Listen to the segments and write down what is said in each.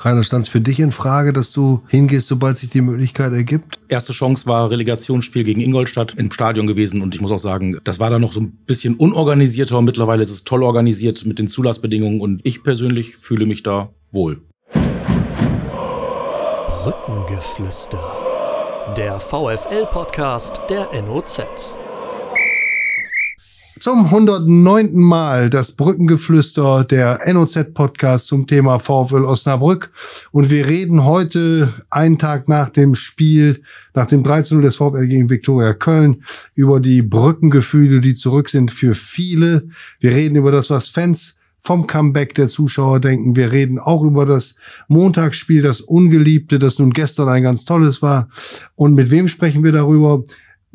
Rainer, stand es für dich in Frage, dass du hingehst, sobald sich die Möglichkeit ergibt? Erste Chance war Relegationsspiel gegen Ingolstadt im Stadion gewesen und ich muss auch sagen, das war dann noch so ein bisschen unorganisierter. Mittlerweile ist es toll organisiert mit den Zulassbedingungen und ich persönlich fühle mich da wohl. Brückengeflüster. Der VFL-Podcast der NOZ. Zum 109. Mal das Brückengeflüster der NOZ-Podcast zum Thema VfL Osnabrück. Und wir reden heute, einen Tag nach dem Spiel, nach dem 13 des VfL gegen Viktoria Köln, über die Brückengefühle, die zurück sind für viele. Wir reden über das, was Fans vom Comeback der Zuschauer denken. Wir reden auch über das Montagsspiel, das Ungeliebte, das nun gestern ein ganz tolles war. Und mit wem sprechen wir darüber?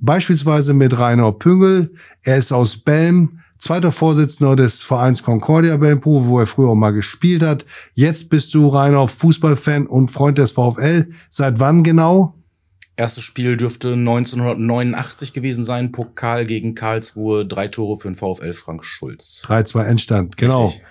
Beispielsweise mit Rainer Püngel. Er ist aus Belm, zweiter Vorsitzender des Vereins Concordia Belmpro, wo er früher auch mal gespielt hat. Jetzt bist du Rainer Fußballfan und Freund des VfL. Seit wann genau? Erstes Spiel dürfte 1989 gewesen sein. Pokal gegen Karlsruhe. Drei Tore für den VfL Frank Schulz. 3-2 Endstand, genau. Richtig.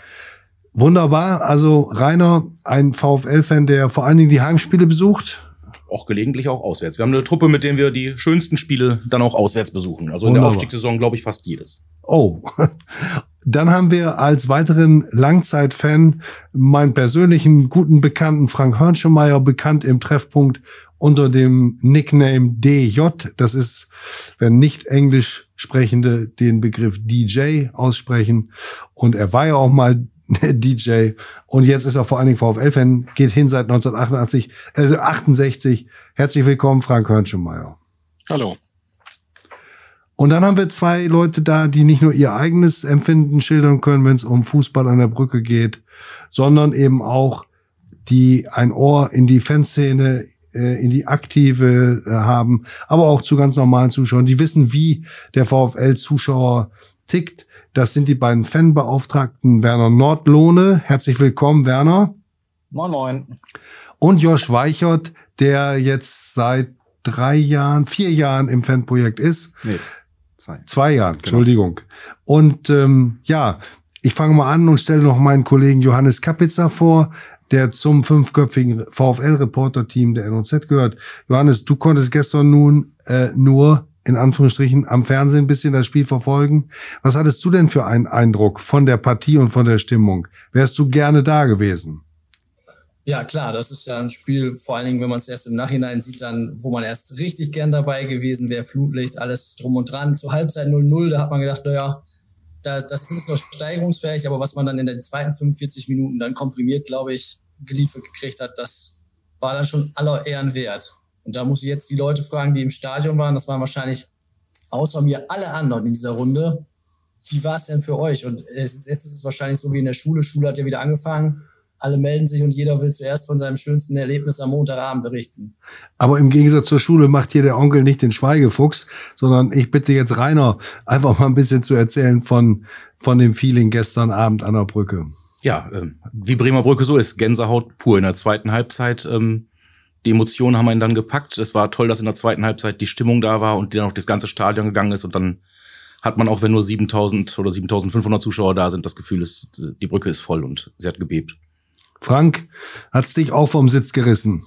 Wunderbar. Also Rainer, ein VfL-Fan, der vor allen Dingen die Heimspiele besucht auch gelegentlich auch auswärts. Wir haben eine Truppe, mit der wir die schönsten Spiele dann auch auswärts besuchen. Also in der Aufstiegssaison glaube ich fast jedes. Oh. Dann haben wir als weiteren Langzeitfan meinen persönlichen guten Bekannten Frank Hörnschemeyer, bekannt im Treffpunkt unter dem Nickname DJ. Das ist, wenn nicht Englisch sprechende den Begriff DJ aussprechen. Und er war ja auch mal DJ. Und jetzt ist er vor allen Dingen VfL-Fan, geht hin seit 1988, äh, 68. Herzlich willkommen, Frank Hörnschemeyer. Hallo. Und dann haben wir zwei Leute da, die nicht nur ihr eigenes Empfinden schildern können, wenn es um Fußball an der Brücke geht, sondern eben auch die ein Ohr in die Fanszene, äh, in die aktive äh, haben, aber auch zu ganz normalen Zuschauern, die wissen, wie der VfL-Zuschauer tickt. Das sind die beiden Fanbeauftragten Werner Nordlohne. Herzlich willkommen, Werner. Moin, moin. Und Josh Weichert, der jetzt seit drei Jahren, vier Jahren im Fanprojekt ist. Nee, zwei. Zwei Jahren, genau. Entschuldigung. Und ähm, ja, ich fange mal an und stelle noch meinen Kollegen Johannes Kapitzer vor, der zum fünfköpfigen VfL-Reporter-Team der NOZ gehört. Johannes, du konntest gestern nun äh, nur in Anführungsstrichen am Fernsehen ein bisschen das Spiel verfolgen. Was hattest du denn für einen Eindruck von der Partie und von der Stimmung? Wärst du gerne da gewesen? Ja, klar, das ist ja ein Spiel, vor allen Dingen, wenn man es erst im Nachhinein sieht, dann, wo man erst richtig gern dabei gewesen wäre, Flutlicht, alles drum und dran. Zur Halbzeit 0-0, da hat man gedacht, naja, da, das ist noch steigerungsfähig, aber was man dann in den zweiten 45 Minuten dann komprimiert, glaube ich, geliefert gekriegt hat, das war dann schon aller Ehren wert. Und da muss ich jetzt die Leute fragen, die im Stadion waren. Das waren wahrscheinlich außer mir alle anderen in dieser Runde. Wie war es denn für euch? Und jetzt ist es wahrscheinlich so wie in der Schule. Schule hat ja wieder angefangen. Alle melden sich und jeder will zuerst von seinem schönsten Erlebnis am Montagabend berichten. Aber im Gegensatz zur Schule macht hier der Onkel nicht den Schweigefuchs, sondern ich bitte jetzt Rainer, einfach mal ein bisschen zu erzählen von, von dem Feeling gestern Abend an der Brücke. Ja, äh, wie Bremer Brücke so ist, Gänsehaut pur in der zweiten Halbzeit. Ähm die Emotionen haben einen dann gepackt. Es war toll, dass in der zweiten Halbzeit die Stimmung da war und dann auch das ganze Stadion gegangen ist und dann hat man auch, wenn nur 7000 oder 7500 Zuschauer da sind, das Gefühl, ist, die Brücke ist voll und sie hat gebebt. Frank, hat's dich auch vom Sitz gerissen?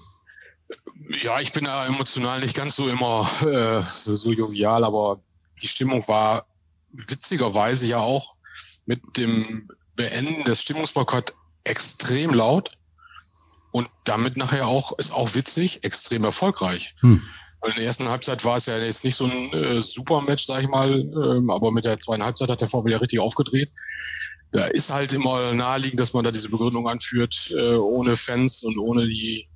Ja, ich bin da emotional nicht ganz so immer äh, so, so jovial, aber die Stimmung war witzigerweise ja auch mit dem Beenden des Stimmungsboykott extrem laut und damit nachher auch, ist auch witzig, extrem erfolgreich. Hm. Weil in der ersten Halbzeit war es ja jetzt nicht so ein äh, super Match, sag ich mal, ähm, aber mit der zweiten Halbzeit hat der VfL ja richtig aufgedreht. Da ist halt immer naheliegend, dass man da diese Begründung anführt, äh, ohne Fans und ohne die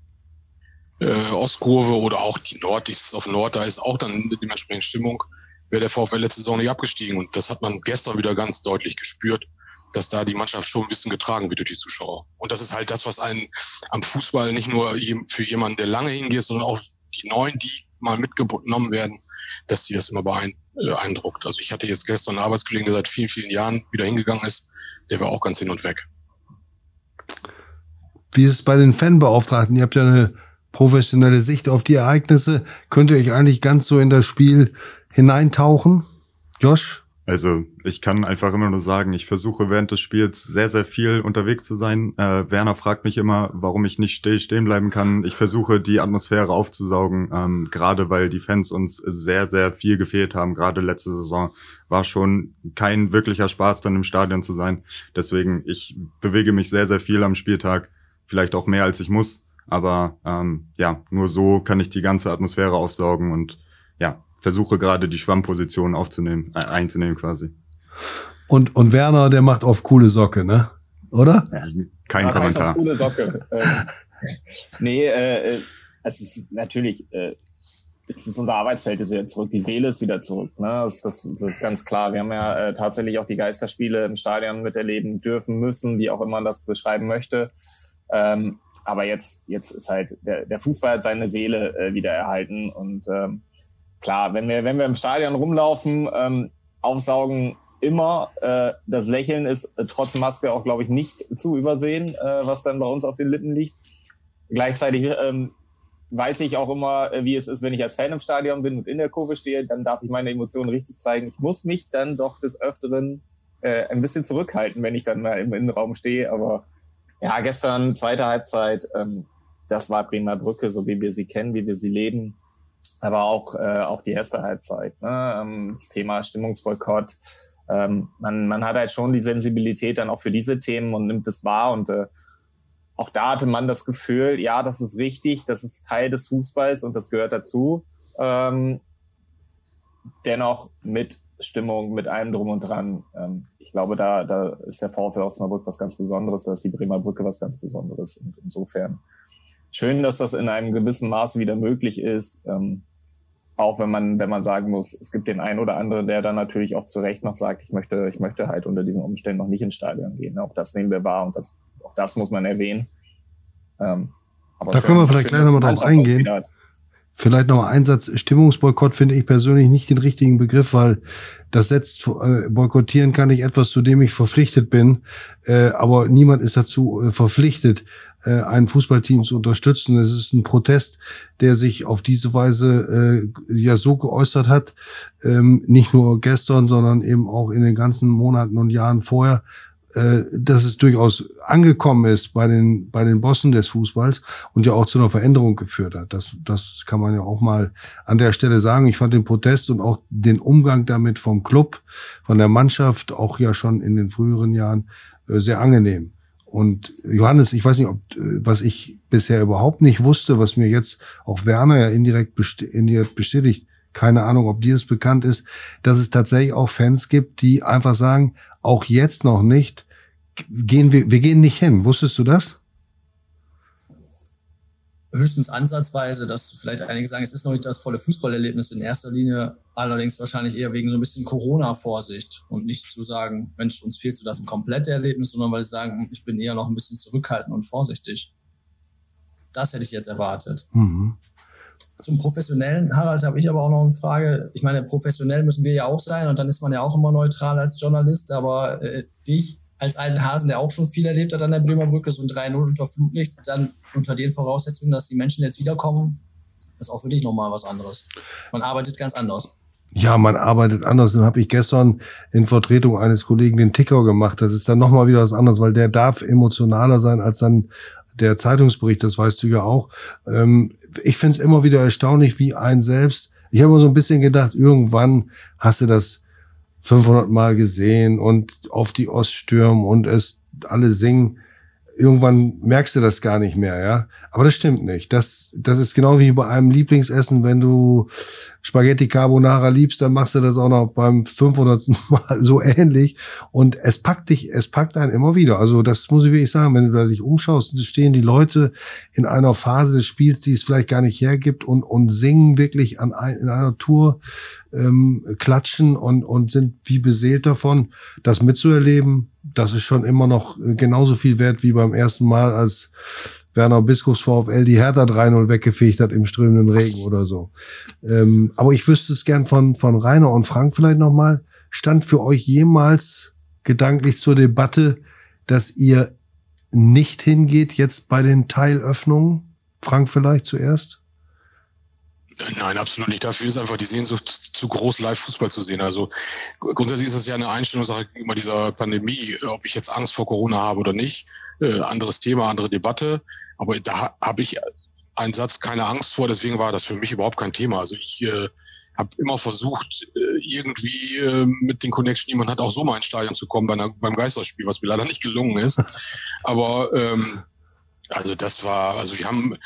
äh, Ostkurve oder auch die Nord, dieses auf Nord, da ist auch dann dementsprechend Stimmung, wäre der VfL letzte Saison nicht abgestiegen. Und das hat man gestern wieder ganz deutlich gespürt dass da die Mannschaft schon ein bisschen getragen wird durch die Zuschauer. Und das ist halt das, was einen am Fußball nicht nur für jemanden, der lange hingeht, sondern auch die Neuen, die mal mitgenommen werden, dass die das immer beeindruckt. Also ich hatte jetzt gestern einen Arbeitskollegen, der seit vielen, vielen Jahren wieder hingegangen ist, der war auch ganz hin und weg. Wie ist es bei den Fanbeauftragten? Ihr habt ja eine professionelle Sicht auf die Ereignisse. Könnt ihr euch eigentlich ganz so in das Spiel hineintauchen? Josh? Also ich kann einfach immer nur sagen, ich versuche während des Spiels sehr, sehr viel unterwegs zu sein. Äh, Werner fragt mich immer, warum ich nicht still stehen bleiben kann. Ich versuche die Atmosphäre aufzusaugen, ähm, gerade weil die Fans uns sehr, sehr viel gefehlt haben. Gerade letzte Saison war schon kein wirklicher Spaß, dann im Stadion zu sein. Deswegen, ich bewege mich sehr, sehr viel am Spieltag, vielleicht auch mehr als ich muss. Aber ähm, ja, nur so kann ich die ganze Atmosphäre aufsaugen und ja, versuche gerade die Schwammposition aufzunehmen, äh, einzunehmen quasi. Und, und Werner, der macht auf coole Socke, ne? Oder? Ja. Kein Was Kommentar. Heißt auf coole Socke. ähm, nee, äh, äh, es ist natürlich, äh, jetzt ist unser Arbeitsfeld ist wieder zurück, die Seele ist wieder zurück. Ne? Das, das, das ist ganz klar. Wir haben ja äh, tatsächlich auch die Geisterspiele im Stadion miterleben dürfen, müssen, wie auch immer man das beschreiben möchte. Ähm, aber jetzt, jetzt ist halt, der, der Fußball hat seine Seele äh, wieder erhalten und ähm, klar, wenn wir, wenn wir im Stadion rumlaufen, ähm, aufsaugen immer. Äh, das Lächeln ist äh, trotz Maske auch, glaube ich, nicht zu übersehen, äh, was dann bei uns auf den Lippen liegt. Gleichzeitig ähm, weiß ich auch immer, äh, wie es ist, wenn ich als Fan im Stadion bin und in der Kurve stehe, dann darf ich meine Emotionen richtig zeigen. Ich muss mich dann doch des Öfteren äh, ein bisschen zurückhalten, wenn ich dann mal im Innenraum stehe. Aber ja, gestern, zweite Halbzeit, ähm, das war Bremer Brücke, so wie wir sie kennen, wie wir sie leben aber auch, äh, auch die erste Halbzeit. Ne? Ähm, das Thema Stimmungsboykott. Ähm, man, man hat halt schon die Sensibilität dann auch für diese Themen und nimmt es wahr. Und äh, auch da hatte man das Gefühl, ja, das ist richtig, das ist Teil des Fußballs und das gehört dazu. Ähm, dennoch mit Stimmung, mit allem drum und dran. Ähm, ich glaube, da, da ist der VfL Osnabrück was ganz Besonderes, da ist die Bremer Brücke was ganz Besonderes. Und insofern schön, dass das in einem gewissen Maß wieder möglich ist. Ähm, auch wenn man, wenn man sagen muss, es gibt den einen oder anderen, der dann natürlich auch zu Recht noch sagt, ich möchte, ich möchte halt unter diesen Umständen noch nicht ins Stadion gehen. Auch das nehmen wir wahr und das, auch das muss man erwähnen. Ähm, da schön, können wir vielleicht gleich nochmal drauf eingehen. Vielleicht noch ein Satz. Stimmungsboykott finde ich persönlich nicht den richtigen Begriff, weil das setzt, äh, boykottieren kann ich etwas, zu dem ich verpflichtet bin, äh, aber niemand ist dazu äh, verpflichtet, äh, ein Fußballteam zu unterstützen. Es ist ein Protest, der sich auf diese Weise äh, ja so geäußert hat, ähm, nicht nur gestern, sondern eben auch in den ganzen Monaten und Jahren vorher, äh, dass es durchaus angekommen ist bei den bei den Bossen des Fußballs und ja auch zu einer Veränderung geführt hat. Das das kann man ja auch mal an der Stelle sagen. Ich fand den Protest und auch den Umgang damit vom Club, von der Mannschaft auch ja schon in den früheren Jahren äh, sehr angenehm. Und Johannes, ich weiß nicht, ob, äh, was ich bisher überhaupt nicht wusste, was mir jetzt auch Werner ja indirekt, bestätigt, keine Ahnung, ob dir es bekannt ist, dass es tatsächlich auch Fans gibt, die einfach sagen, auch jetzt noch nicht, gehen wir, wir gehen nicht hin. Wusstest du das? Höchstens ansatzweise, dass vielleicht einige sagen, es ist noch nicht das volle Fußballerlebnis in erster Linie, allerdings wahrscheinlich eher wegen so ein bisschen Corona-Vorsicht und nicht zu sagen, Mensch, uns fehlt so das ein komplette Erlebnis, sondern weil sie sagen, ich bin eher noch ein bisschen zurückhaltend und vorsichtig. Das hätte ich jetzt erwartet. Mhm. Zum professionellen, Harald, habe ich aber auch noch eine Frage. Ich meine, professionell müssen wir ja auch sein und dann ist man ja auch immer neutral als Journalist, aber äh, dich als alten Hasen, der auch schon viel erlebt hat an der Bremer Brücke, so ein 3-0 unter Flutlicht, dann unter den Voraussetzungen, dass die Menschen jetzt wiederkommen, ist auch für dich nochmal was anderes. Man arbeitet ganz anders. Ja, man arbeitet anders. Dann habe ich gestern in Vertretung eines Kollegen den Ticker gemacht. Das ist dann nochmal wieder was anderes, weil der darf emotionaler sein als dann der Zeitungsbericht, das weißt du ja auch. Ähm, ich finde es immer wieder erstaunlich, wie ein selbst. Ich habe immer so ein bisschen gedacht, irgendwann hast du das 500 Mal gesehen und auf die Oststürm und es alle singen irgendwann merkst du das gar nicht mehr, ja. Aber das stimmt nicht. Das, das ist genau wie bei einem Lieblingsessen, wenn du Spaghetti Carbonara liebst, dann machst du das auch noch beim 500. Mal so ähnlich. Und es packt dich, es packt einen immer wieder. Also das muss ich wirklich sagen, wenn du da dich umschaust, stehen die Leute in einer Phase des Spiels, die es vielleicht gar nicht hergibt und, und singen wirklich an ein, in einer Tour, ähm, klatschen und, und sind wie beseelt davon, das mitzuerleben das ist schon immer noch genauso viel wert wie beim ersten Mal, als Werner Biskups VfL die Hertha 3-0 weggefegt hat im strömenden Regen oder so. Ähm, aber ich wüsste es gern von, von Rainer und Frank vielleicht nochmal. Stand für euch jemals gedanklich zur Debatte, dass ihr nicht hingeht jetzt bei den Teilöffnungen? Frank vielleicht zuerst? Nein, absolut nicht. Dafür ist einfach die Sehnsucht zu groß, live Fußball zu sehen. Also grundsätzlich ist das ja eine Einstellungssache gegenüber dieser Pandemie, ob ich jetzt Angst vor Corona habe oder nicht. Äh, anderes Thema, andere Debatte. Aber da habe ich einen Satz keine Angst vor, deswegen war das für mich überhaupt kein Thema. Also ich äh, habe immer versucht, äh, irgendwie äh, mit den Connection, die man hat, auch so mal ins Stadion zu kommen bei einer, beim Geisterspiel, was mir leider nicht gelungen ist. Aber ähm, also das war, also wir haben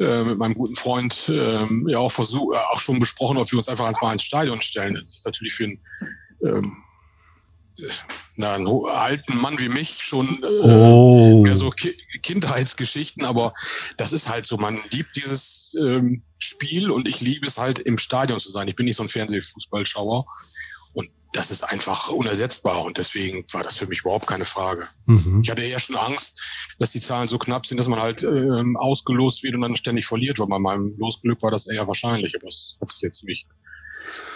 äh, mit meinem guten Freund ähm, ja auch versucht, äh, auch schon besprochen, ob wir uns einfach mal ins Stadion stellen. Das ist natürlich für einen, ähm, na, einen alten Mann wie mich schon äh, oh. mehr so Ki Kindheitsgeschichten, aber das ist halt so, man liebt dieses ähm, Spiel und ich liebe es halt im Stadion zu sein. Ich bin nicht so ein Fernsehfußballschauer das ist einfach unersetzbar und deswegen war das für mich überhaupt keine Frage. Mhm. Ich hatte eher schon Angst, dass die Zahlen so knapp sind, dass man halt ähm, ausgelost wird und dann ständig verliert, weil bei meinem Losglück war das eher wahrscheinlich, aber es hat sich jetzt ziemlich,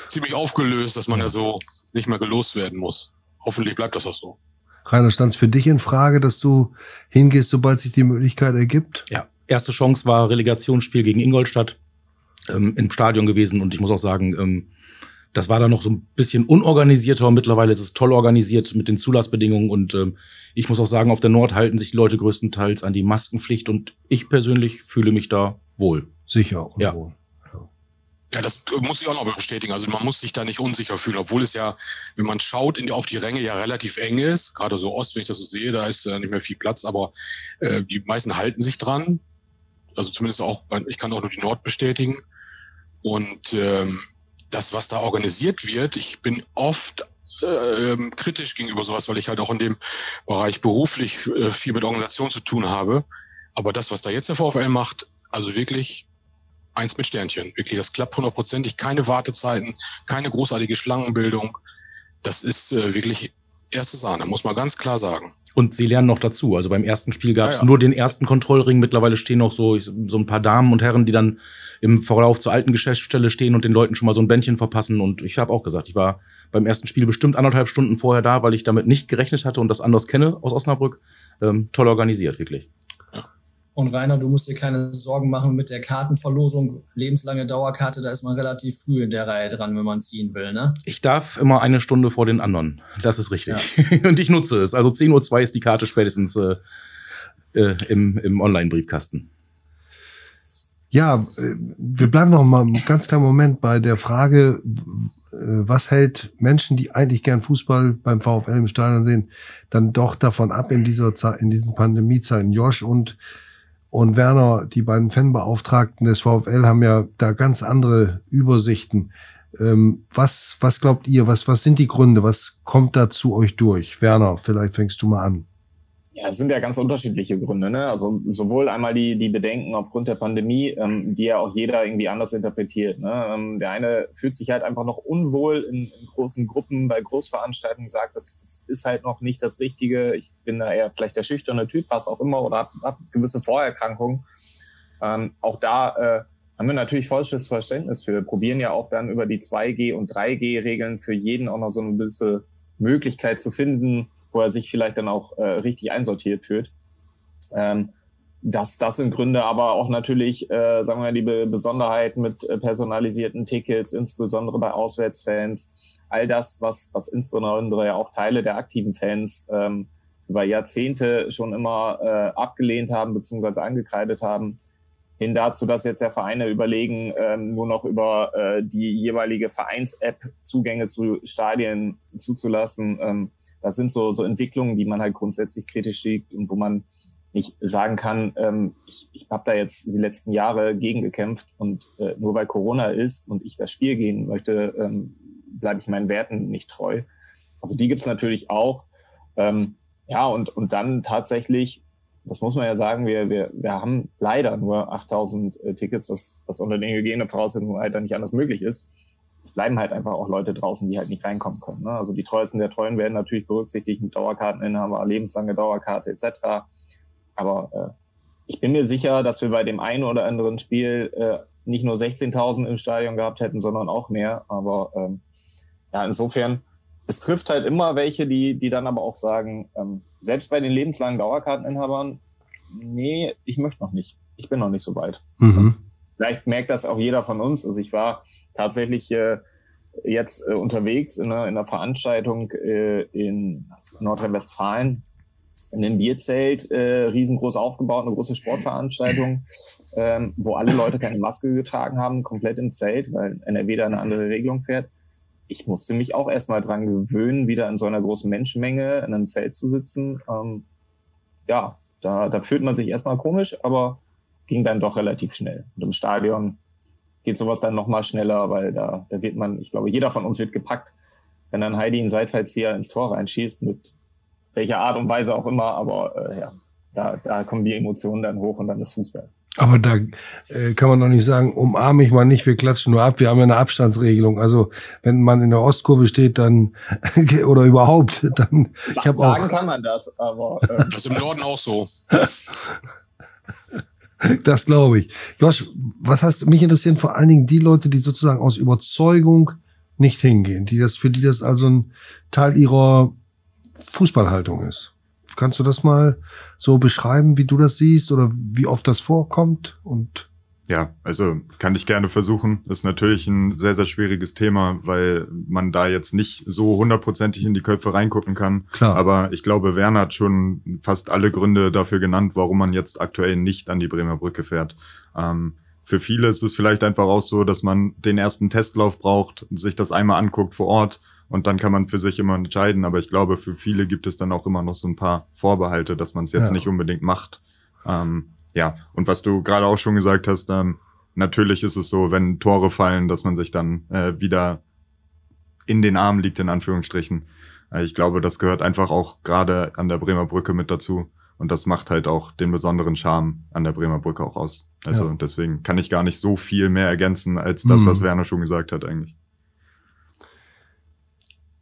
ziemlich aufgelöst, dass man ja so nicht mehr gelost werden muss. Hoffentlich bleibt das auch so. Rainer, stand es für dich in Frage, dass du hingehst, sobald sich die Möglichkeit ergibt? Ja, erste Chance war Relegationsspiel gegen Ingolstadt ähm, im Stadion gewesen und ich muss auch sagen, ähm, das war dann noch so ein bisschen unorganisierter. Mittlerweile ist es toll organisiert mit den Zulassbedingungen. Und ähm, ich muss auch sagen, auf der Nord halten sich die Leute größtenteils an die Maskenpflicht. Und ich persönlich fühle mich da wohl. Sicher auch ja. wohl. Ja, das muss ich auch noch bestätigen. Also man muss sich da nicht unsicher fühlen, obwohl es ja, wenn man schaut, in die, auf die Ränge ja relativ eng ist. Gerade so Ost, wenn ich das so sehe, da ist äh, nicht mehr viel Platz, aber äh, die meisten halten sich dran. Also zumindest auch, ich kann auch nur die Nord bestätigen. Und ähm, das, was da organisiert wird, ich bin oft äh, kritisch gegenüber sowas, weil ich halt auch in dem Bereich beruflich äh, viel mit Organisation zu tun habe. Aber das, was da jetzt der VfL macht, also wirklich eins mit Sternchen. Wirklich, das klappt hundertprozentig. Keine Wartezeiten, keine großartige Schlangenbildung. Das ist äh, wirklich erste Sahne, muss man ganz klar sagen. Und sie lernen noch dazu. Also beim ersten Spiel gab es ja, ja. nur den ersten Kontrollring. Mittlerweile stehen noch so, so ein paar Damen und Herren, die dann im Verlauf zur alten Geschäftsstelle stehen und den Leuten schon mal so ein Bändchen verpassen. Und ich habe auch gesagt, ich war beim ersten Spiel bestimmt anderthalb Stunden vorher da, weil ich damit nicht gerechnet hatte und das anders kenne aus Osnabrück. Ähm, toll organisiert, wirklich. Und Rainer, du musst dir keine Sorgen machen mit der Kartenverlosung. Lebenslange Dauerkarte, da ist man relativ früh in der Reihe dran, wenn man ziehen will, ne? Ich darf immer eine Stunde vor den anderen. Das ist richtig. Ja. Und ich nutze es. Also 10.02 Uhr ist die Karte spätestens äh, äh, im, im Online-Briefkasten. Ja, äh, wir bleiben noch mal einen ganz kleinen Moment bei der Frage, äh, was hält Menschen, die eigentlich gern Fußball beim VfL im Stadion sehen, dann doch davon ab in dieser Zeit, in diesen Pandemiezeiten. Josh und und Werner, die beiden Fanbeauftragten des VfL, haben ja da ganz andere Übersichten. Ähm, was, was glaubt ihr? Was, was sind die Gründe? Was kommt da zu euch durch? Werner, vielleicht fängst du mal an. Ja, es sind ja ganz unterschiedliche Gründe. Ne? Also sowohl einmal die, die Bedenken aufgrund der Pandemie, ähm, die ja auch jeder irgendwie anders interpretiert. Ne? Ähm, der eine fühlt sich halt einfach noch unwohl in, in großen Gruppen, bei Großveranstaltungen, sagt, das, das ist halt noch nicht das Richtige. Ich bin da eher vielleicht der schüchterne Typ, was auch immer, oder habe hab gewisse Vorerkrankungen. Ähm, auch da äh, haben wir natürlich vollstes Verständnis für. Wir probieren ja auch dann über die 2G- und 3G-Regeln für jeden auch noch so eine gewisse Möglichkeit zu finden, wo er sich vielleicht dann auch äh, richtig einsortiert fühlt. Ähm, das, das sind Gründe, aber auch natürlich, äh, sagen wir mal, die Be Besonderheiten mit äh, personalisierten Tickets, insbesondere bei Auswärtsfans. All das, was, was insbesondere ja auch Teile der aktiven Fans ähm, über Jahrzehnte schon immer äh, abgelehnt haben bzw. angekreidet haben, hin dazu, dass jetzt ja Vereine überlegen, ähm, nur noch über äh, die jeweilige Vereins-App Zugänge zu Stadien zuzulassen. Ähm, das sind so, so Entwicklungen, die man halt grundsätzlich kritisch sieht und wo man nicht sagen kann, ähm, ich, ich habe da jetzt die letzten Jahre gegen gekämpft und äh, nur weil Corona ist und ich das Spiel gehen möchte, ähm, bleibe ich meinen Werten nicht treu. Also die gibt's natürlich auch. Ähm, ja, und, und dann tatsächlich, das muss man ja sagen, wir, wir, wir haben leider nur 8000 äh, Tickets, was, was unter den Hygienevoraussetzungen halt dann nicht anders möglich ist es bleiben halt einfach auch Leute draußen, die halt nicht reinkommen können. Ne? Also die treuesten der Treuen werden natürlich berücksichtigt mit Dauerkarteninhaber, lebenslange Dauerkarte etc. Aber äh, ich bin mir sicher, dass wir bei dem einen oder anderen Spiel äh, nicht nur 16.000 im Stadion gehabt hätten, sondern auch mehr. Aber ähm, ja, insofern, es trifft halt immer welche, die, die dann aber auch sagen, ähm, selbst bei den lebenslangen Dauerkarteninhabern, nee, ich möchte noch nicht. Ich bin noch nicht so weit. Mhm. Vielleicht merkt das auch jeder von uns. Also ich war tatsächlich äh, jetzt äh, unterwegs in einer, in einer Veranstaltung äh, in Nordrhein-Westfalen in einem Bierzelt äh, riesengroß aufgebaut, eine große Sportveranstaltung, ähm, wo alle Leute keine Maske getragen haben, komplett im Zelt, weil NRW da eine andere Regelung fährt. Ich musste mich auch erstmal dran gewöhnen, wieder in so einer großen Menschenmenge in einem Zelt zu sitzen. Ähm, ja, da, da fühlt man sich erstmal komisch, aber ging dann doch relativ schnell. Und im Stadion geht sowas dann nochmal schneller, weil da, da wird man, ich glaube, jeder von uns wird gepackt, wenn dann Heidi in Seitfallzieher ins Tor reinschießt, mit welcher Art und Weise auch immer, aber äh, ja, da, da kommen die Emotionen dann hoch und dann ist Fußball. Aber da äh, kann man doch nicht sagen, umarme ich mal nicht, wir klatschen nur ab. Wir haben ja eine Abstandsregelung. Also wenn man in der Ostkurve steht, dann oder überhaupt, dann. ich hab sagen auch, kann man das, aber äh. das ist im Norden auch so. Das glaube ich. Josh, was hast mich interessieren vor allen Dingen die Leute, die sozusagen aus Überzeugung nicht hingehen, die das für die das also ein Teil ihrer Fußballhaltung ist. Kannst du das mal so beschreiben, wie du das siehst oder wie oft das vorkommt und ja, also kann ich gerne versuchen. ist natürlich ein sehr, sehr schwieriges Thema, weil man da jetzt nicht so hundertprozentig in die Köpfe reingucken kann. Klar. Aber ich glaube, Werner hat schon fast alle Gründe dafür genannt, warum man jetzt aktuell nicht an die Bremer Brücke fährt. Ähm, für viele ist es vielleicht einfach auch so, dass man den ersten Testlauf braucht, sich das einmal anguckt vor Ort und dann kann man für sich immer entscheiden. Aber ich glaube, für viele gibt es dann auch immer noch so ein paar Vorbehalte, dass man es jetzt ja. nicht unbedingt macht. Ähm, ja, und was du gerade auch schon gesagt hast, ähm, natürlich ist es so, wenn Tore fallen, dass man sich dann äh, wieder in den Armen liegt, in Anführungsstrichen. Äh, ich glaube, das gehört einfach auch gerade an der Bremer Brücke mit dazu. Und das macht halt auch den besonderen Charme an der Bremer Brücke auch aus. Also ja. deswegen kann ich gar nicht so viel mehr ergänzen als das, was mhm. Werner schon gesagt hat eigentlich.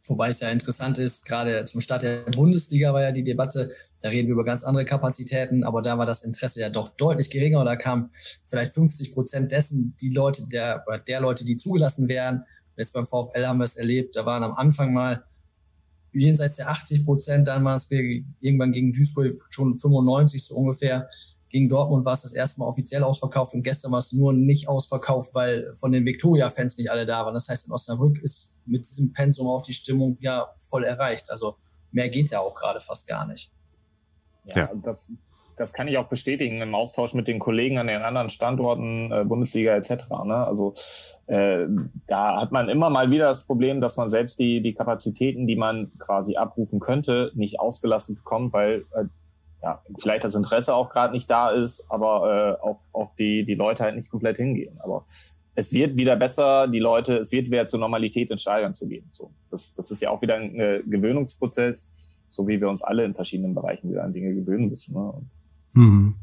Wobei es ja interessant ist, gerade zum Start der Bundesliga war ja die Debatte, da reden wir über ganz andere Kapazitäten, aber da war das Interesse ja doch deutlich geringer. Da kam vielleicht 50 Prozent dessen, die Leute, der, der Leute, die zugelassen wären. Jetzt beim VfL haben wir es erlebt, da waren am Anfang mal jenseits der 80 Prozent, dann war es irgendwann gegen Duisburg schon 95 so ungefähr. Gegen Dortmund war es das erste Mal offiziell ausverkauft und gestern war es nur nicht ausverkauft, weil von den Victoria-Fans nicht alle da waren. Das heißt, in Osnabrück ist mit diesem Pensum auch die Stimmung ja voll erreicht. Also mehr geht ja auch gerade fast gar nicht. Ja, ja. Das, das kann ich auch bestätigen im Austausch mit den Kollegen an den anderen Standorten, äh, Bundesliga etc. Ne? Also äh, da hat man immer mal wieder das Problem, dass man selbst die, die Kapazitäten, die man quasi abrufen könnte, nicht ausgelastet bekommt, weil äh, ja, vielleicht das Interesse auch gerade nicht da ist, aber äh, auch, auch die, die Leute halt nicht komplett hingehen. Aber es wird wieder besser, die Leute, es wird wieder zur Normalität in Stadion zu gehen. So, das, das ist ja auch wieder ein äh, Gewöhnungsprozess, so wie wir uns alle in verschiedenen Bereichen wieder an Dinge gewöhnen müssen. Ne? Mhm.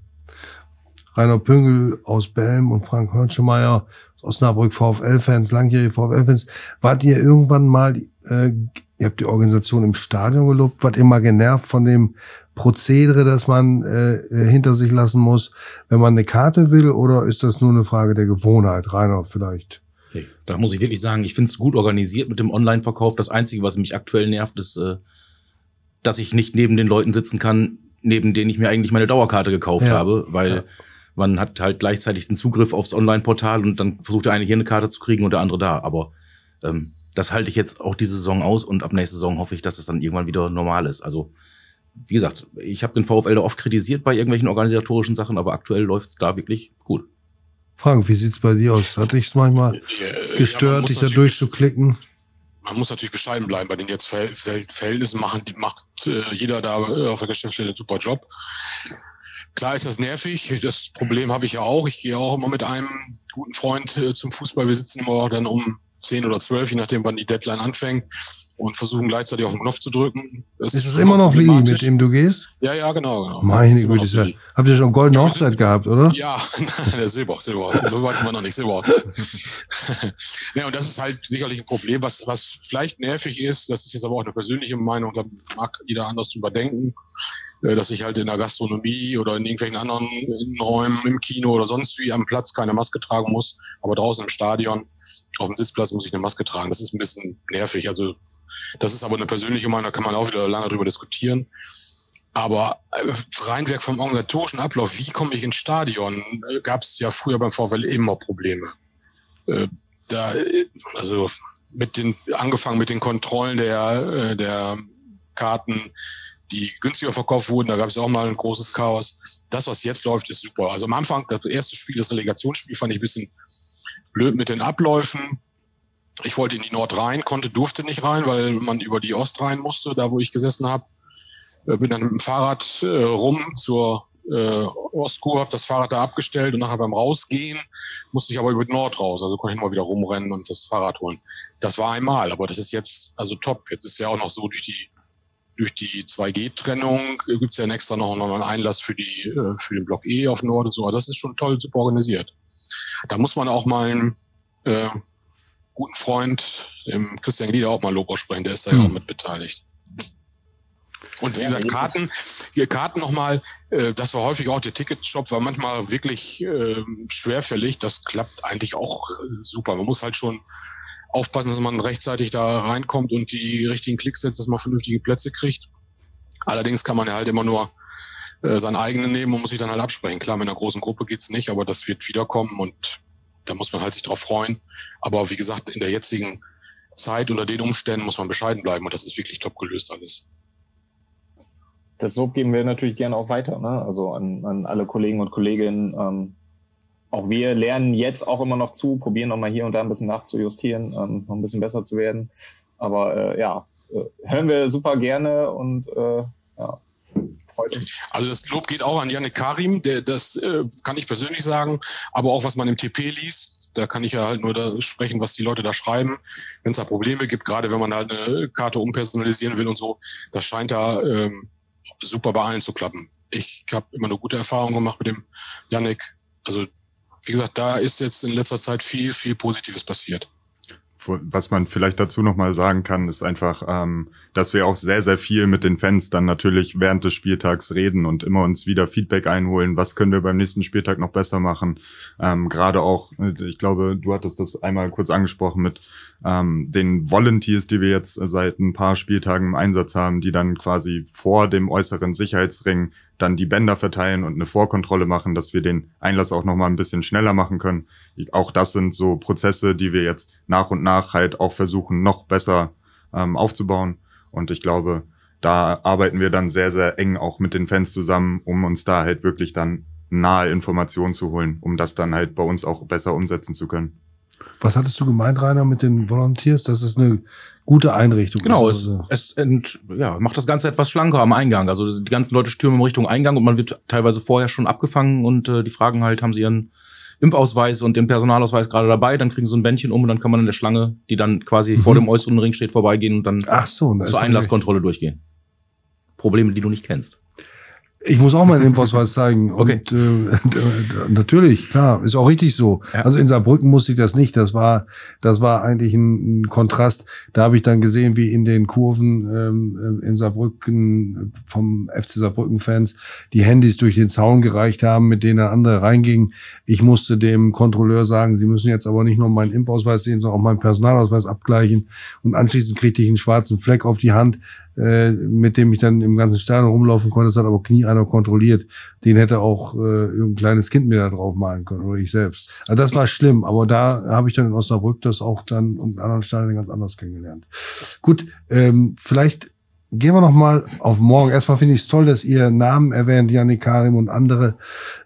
Rainer Püngel aus Belm und Frank Hörnschemeyer aus Osnabrück, VfL-Fans, langjährige VfL-Fans. Wart ihr irgendwann mal, äh, ihr habt die Organisation im Stadion gelobt, wart ihr mal genervt von dem Prozedere, das man äh, äh, hinter sich lassen muss, wenn man eine Karte will, oder ist das nur eine Frage der Gewohnheit? Rainer, vielleicht. Nee, da muss ich wirklich sagen, ich finde es gut organisiert mit dem Online-Verkauf. Das Einzige, was mich aktuell nervt, ist, äh, dass ich nicht neben den Leuten sitzen kann, neben denen ich mir eigentlich meine Dauerkarte gekauft ja. habe, weil ja. man hat halt gleichzeitig den Zugriff aufs Online-Portal und dann versucht der eine hier eine Karte zu kriegen und der andere da. Aber ähm, das halte ich jetzt auch diese Saison aus und ab nächster Saison hoffe ich, dass es das dann irgendwann wieder normal ist. Also wie gesagt, ich habe den VfL da oft kritisiert bei irgendwelchen organisatorischen Sachen, aber aktuell läuft es da wirklich gut. Frank, wie sieht's bei dir aus? Hat dich es manchmal gestört, ja, dich da durchzuklicken? Man muss natürlich bescheiden bleiben. Bei den jetzt Verhältnissen machen, macht äh, jeder da äh, auf der Geschäftsstelle einen super Job. Klar ist das nervig. Das Problem habe ich ja auch. Ich gehe auch immer mit einem guten Freund äh, zum Fußball. Wir sitzen immer dann um zehn oder zwölf, je nachdem, wann die Deadline anfängt und versuchen gleichzeitig auf den Knopf zu drücken. Das ist es immer noch Willi, mit dem du gehst? Ja, ja, genau. genau. Meine Güte, ja, habt ihr schon goldene Hochzeit gehabt, oder? Ja, der Silber, Silber. So weit sind wir noch nicht, Silber. ja, und das ist halt sicherlich ein Problem, was, was vielleicht nervig ist. Das ist jetzt aber auch eine persönliche Meinung, da mag jeder anders drüber denken äh, dass ich halt in der Gastronomie oder in irgendwelchen anderen Räumen im Kino oder sonst wie am Platz keine Maske tragen muss, aber draußen im Stadion auf dem Sitzplatz muss ich eine Maske tragen. Das ist ein bisschen nervig. Also das ist aber eine persönliche Meinung, da kann man auch wieder lange drüber diskutieren. Aber äh, reinweg vom organisatorischen Ablauf, wie komme ich ins Stadion, äh, gab es ja früher beim VfL immer Probleme. Äh, da, also mit den, angefangen mit den Kontrollen der, der Karten, die günstiger verkauft wurden, da gab es auch mal ein großes Chaos. Das, was jetzt läuft, ist super. Also am Anfang, das erste Spiel, das Relegationsspiel, fand ich ein bisschen blöd mit den Abläufen. Ich wollte in die Nord rein, konnte, durfte nicht rein, weil man über die Ost rein musste, da wo ich gesessen habe. Äh, bin dann mit dem Fahrrad äh, rum zur äh, Ostkur, habe das Fahrrad da abgestellt und nachher beim Rausgehen musste ich aber über die Nord raus. Also konnte ich mal wieder rumrennen und das Fahrrad holen. Das war einmal, aber das ist jetzt also top. Jetzt ist ja auch noch so durch die durch die 2G-Trennung gibt es ja extra noch, noch einen Einlass für die äh, für den Block E auf Nord und so. Also das ist schon toll, super organisiert. Da muss man auch mal einen äh, guten Freund, dem Christian Glieder, auch mal Lob aussprechen. Der ist da ja auch hm. mit beteiligt. Und wie gesagt, Karten, hier Karten nochmal, äh, das war häufig auch der Ticketshop, war manchmal wirklich äh, schwerfällig. Das klappt eigentlich auch äh, super. Man muss halt schon aufpassen, dass man rechtzeitig da reinkommt und die richtigen Klicks setzt, dass man vernünftige Plätze kriegt. Allerdings kann man ja halt immer nur äh, seinen eigenen nehmen und muss sich dann halt absprechen. Klar, mit einer großen Gruppe geht's nicht, aber das wird wiederkommen und da muss man halt sich drauf freuen. Aber wie gesagt, in der jetzigen Zeit unter den Umständen muss man bescheiden bleiben und das ist wirklich top gelöst alles das so geben wir natürlich gerne auch weiter, ne? also an, an alle Kollegen und Kolleginnen. Ähm, auch wir lernen jetzt auch immer noch zu, probieren nochmal hier und da ein bisschen nachzujustieren, ähm, noch ein bisschen besser zu werden. Aber äh, ja, äh, hören wir super gerne und äh, ja. Also das Lob geht auch an Janik Karim, der, das äh, kann ich persönlich sagen, aber auch was man im TP liest, da kann ich ja halt nur da sprechen, was die Leute da schreiben. Wenn es da Probleme gibt, gerade wenn man halt eine Karte umpersonalisieren will und so, das scheint da ähm, super bei allen zu klappen. Ich habe immer eine gute Erfahrung gemacht mit dem Yannick. Also wie gesagt, da ist jetzt in letzter Zeit viel, viel Positives passiert was man vielleicht dazu nochmal sagen kann, ist einfach, ähm, dass wir auch sehr, sehr viel mit den Fans dann natürlich während des Spieltags reden und immer uns wieder Feedback einholen. Was können wir beim nächsten Spieltag noch besser machen? Ähm, Gerade auch, ich glaube, du hattest das einmal kurz angesprochen mit ähm, den Volunteers, die wir jetzt seit ein paar Spieltagen im Einsatz haben, die dann quasi vor dem äußeren Sicherheitsring dann die Bänder verteilen und eine Vorkontrolle machen, dass wir den Einlass auch nochmal ein bisschen schneller machen können. Auch das sind so Prozesse, die wir jetzt nach und nach halt auch versuchen, noch besser ähm, aufzubauen. Und ich glaube, da arbeiten wir dann sehr, sehr eng auch mit den Fans zusammen, um uns da halt wirklich dann nahe Informationen zu holen, um das dann halt bei uns auch besser umsetzen zu können. Was hattest du gemeint, Rainer, mit den Volunteers? Das ist eine gute Einrichtung. Genau, es, also es ent, ja, macht das Ganze etwas schlanker am Eingang. Also die ganzen Leute stürmen in Richtung Eingang und man wird teilweise vorher schon abgefangen und äh, die fragen halt, haben sie ihren Impfausweis und den Personalausweis gerade dabei, dann kriegen sie ein Bändchen um und dann kann man in der Schlange, die dann quasi mhm. vor dem äußeren Ring steht, vorbeigehen und dann Ach so, zur Einlasskontrolle durchgehen. Probleme, die du nicht kennst. Ich muss auch meinen Impfausweis zeigen. Okay. Und äh, natürlich, klar, ist auch richtig so. Ja. Also in Saarbrücken musste ich das nicht. Das war, das war eigentlich ein, ein Kontrast. Da habe ich dann gesehen, wie in den Kurven ähm, in Saarbrücken vom FC Saarbrücken-Fans die Handys durch den Zaun gereicht haben, mit denen andere reingingen. Ich musste dem Kontrolleur sagen, Sie müssen jetzt aber nicht nur meinen Impfausweis sehen, sondern auch meinen Personalausweis abgleichen. Und anschließend kriegte ich einen schwarzen Fleck auf die Hand äh, mit dem ich dann im ganzen Stadion rumlaufen konnte. Das hat aber nie einer kontrolliert. Den hätte auch äh, irgendein kleines Kind mir da drauf malen können oder ich selbst. Also das war schlimm, aber da habe ich dann in Osnabrück das auch dann und anderen Stadien ganz anders kennengelernt. Gut, ähm, vielleicht Gehen wir noch mal auf morgen. Erstmal finde ich es toll, dass ihr Namen erwähnt, Janik Karim und andere.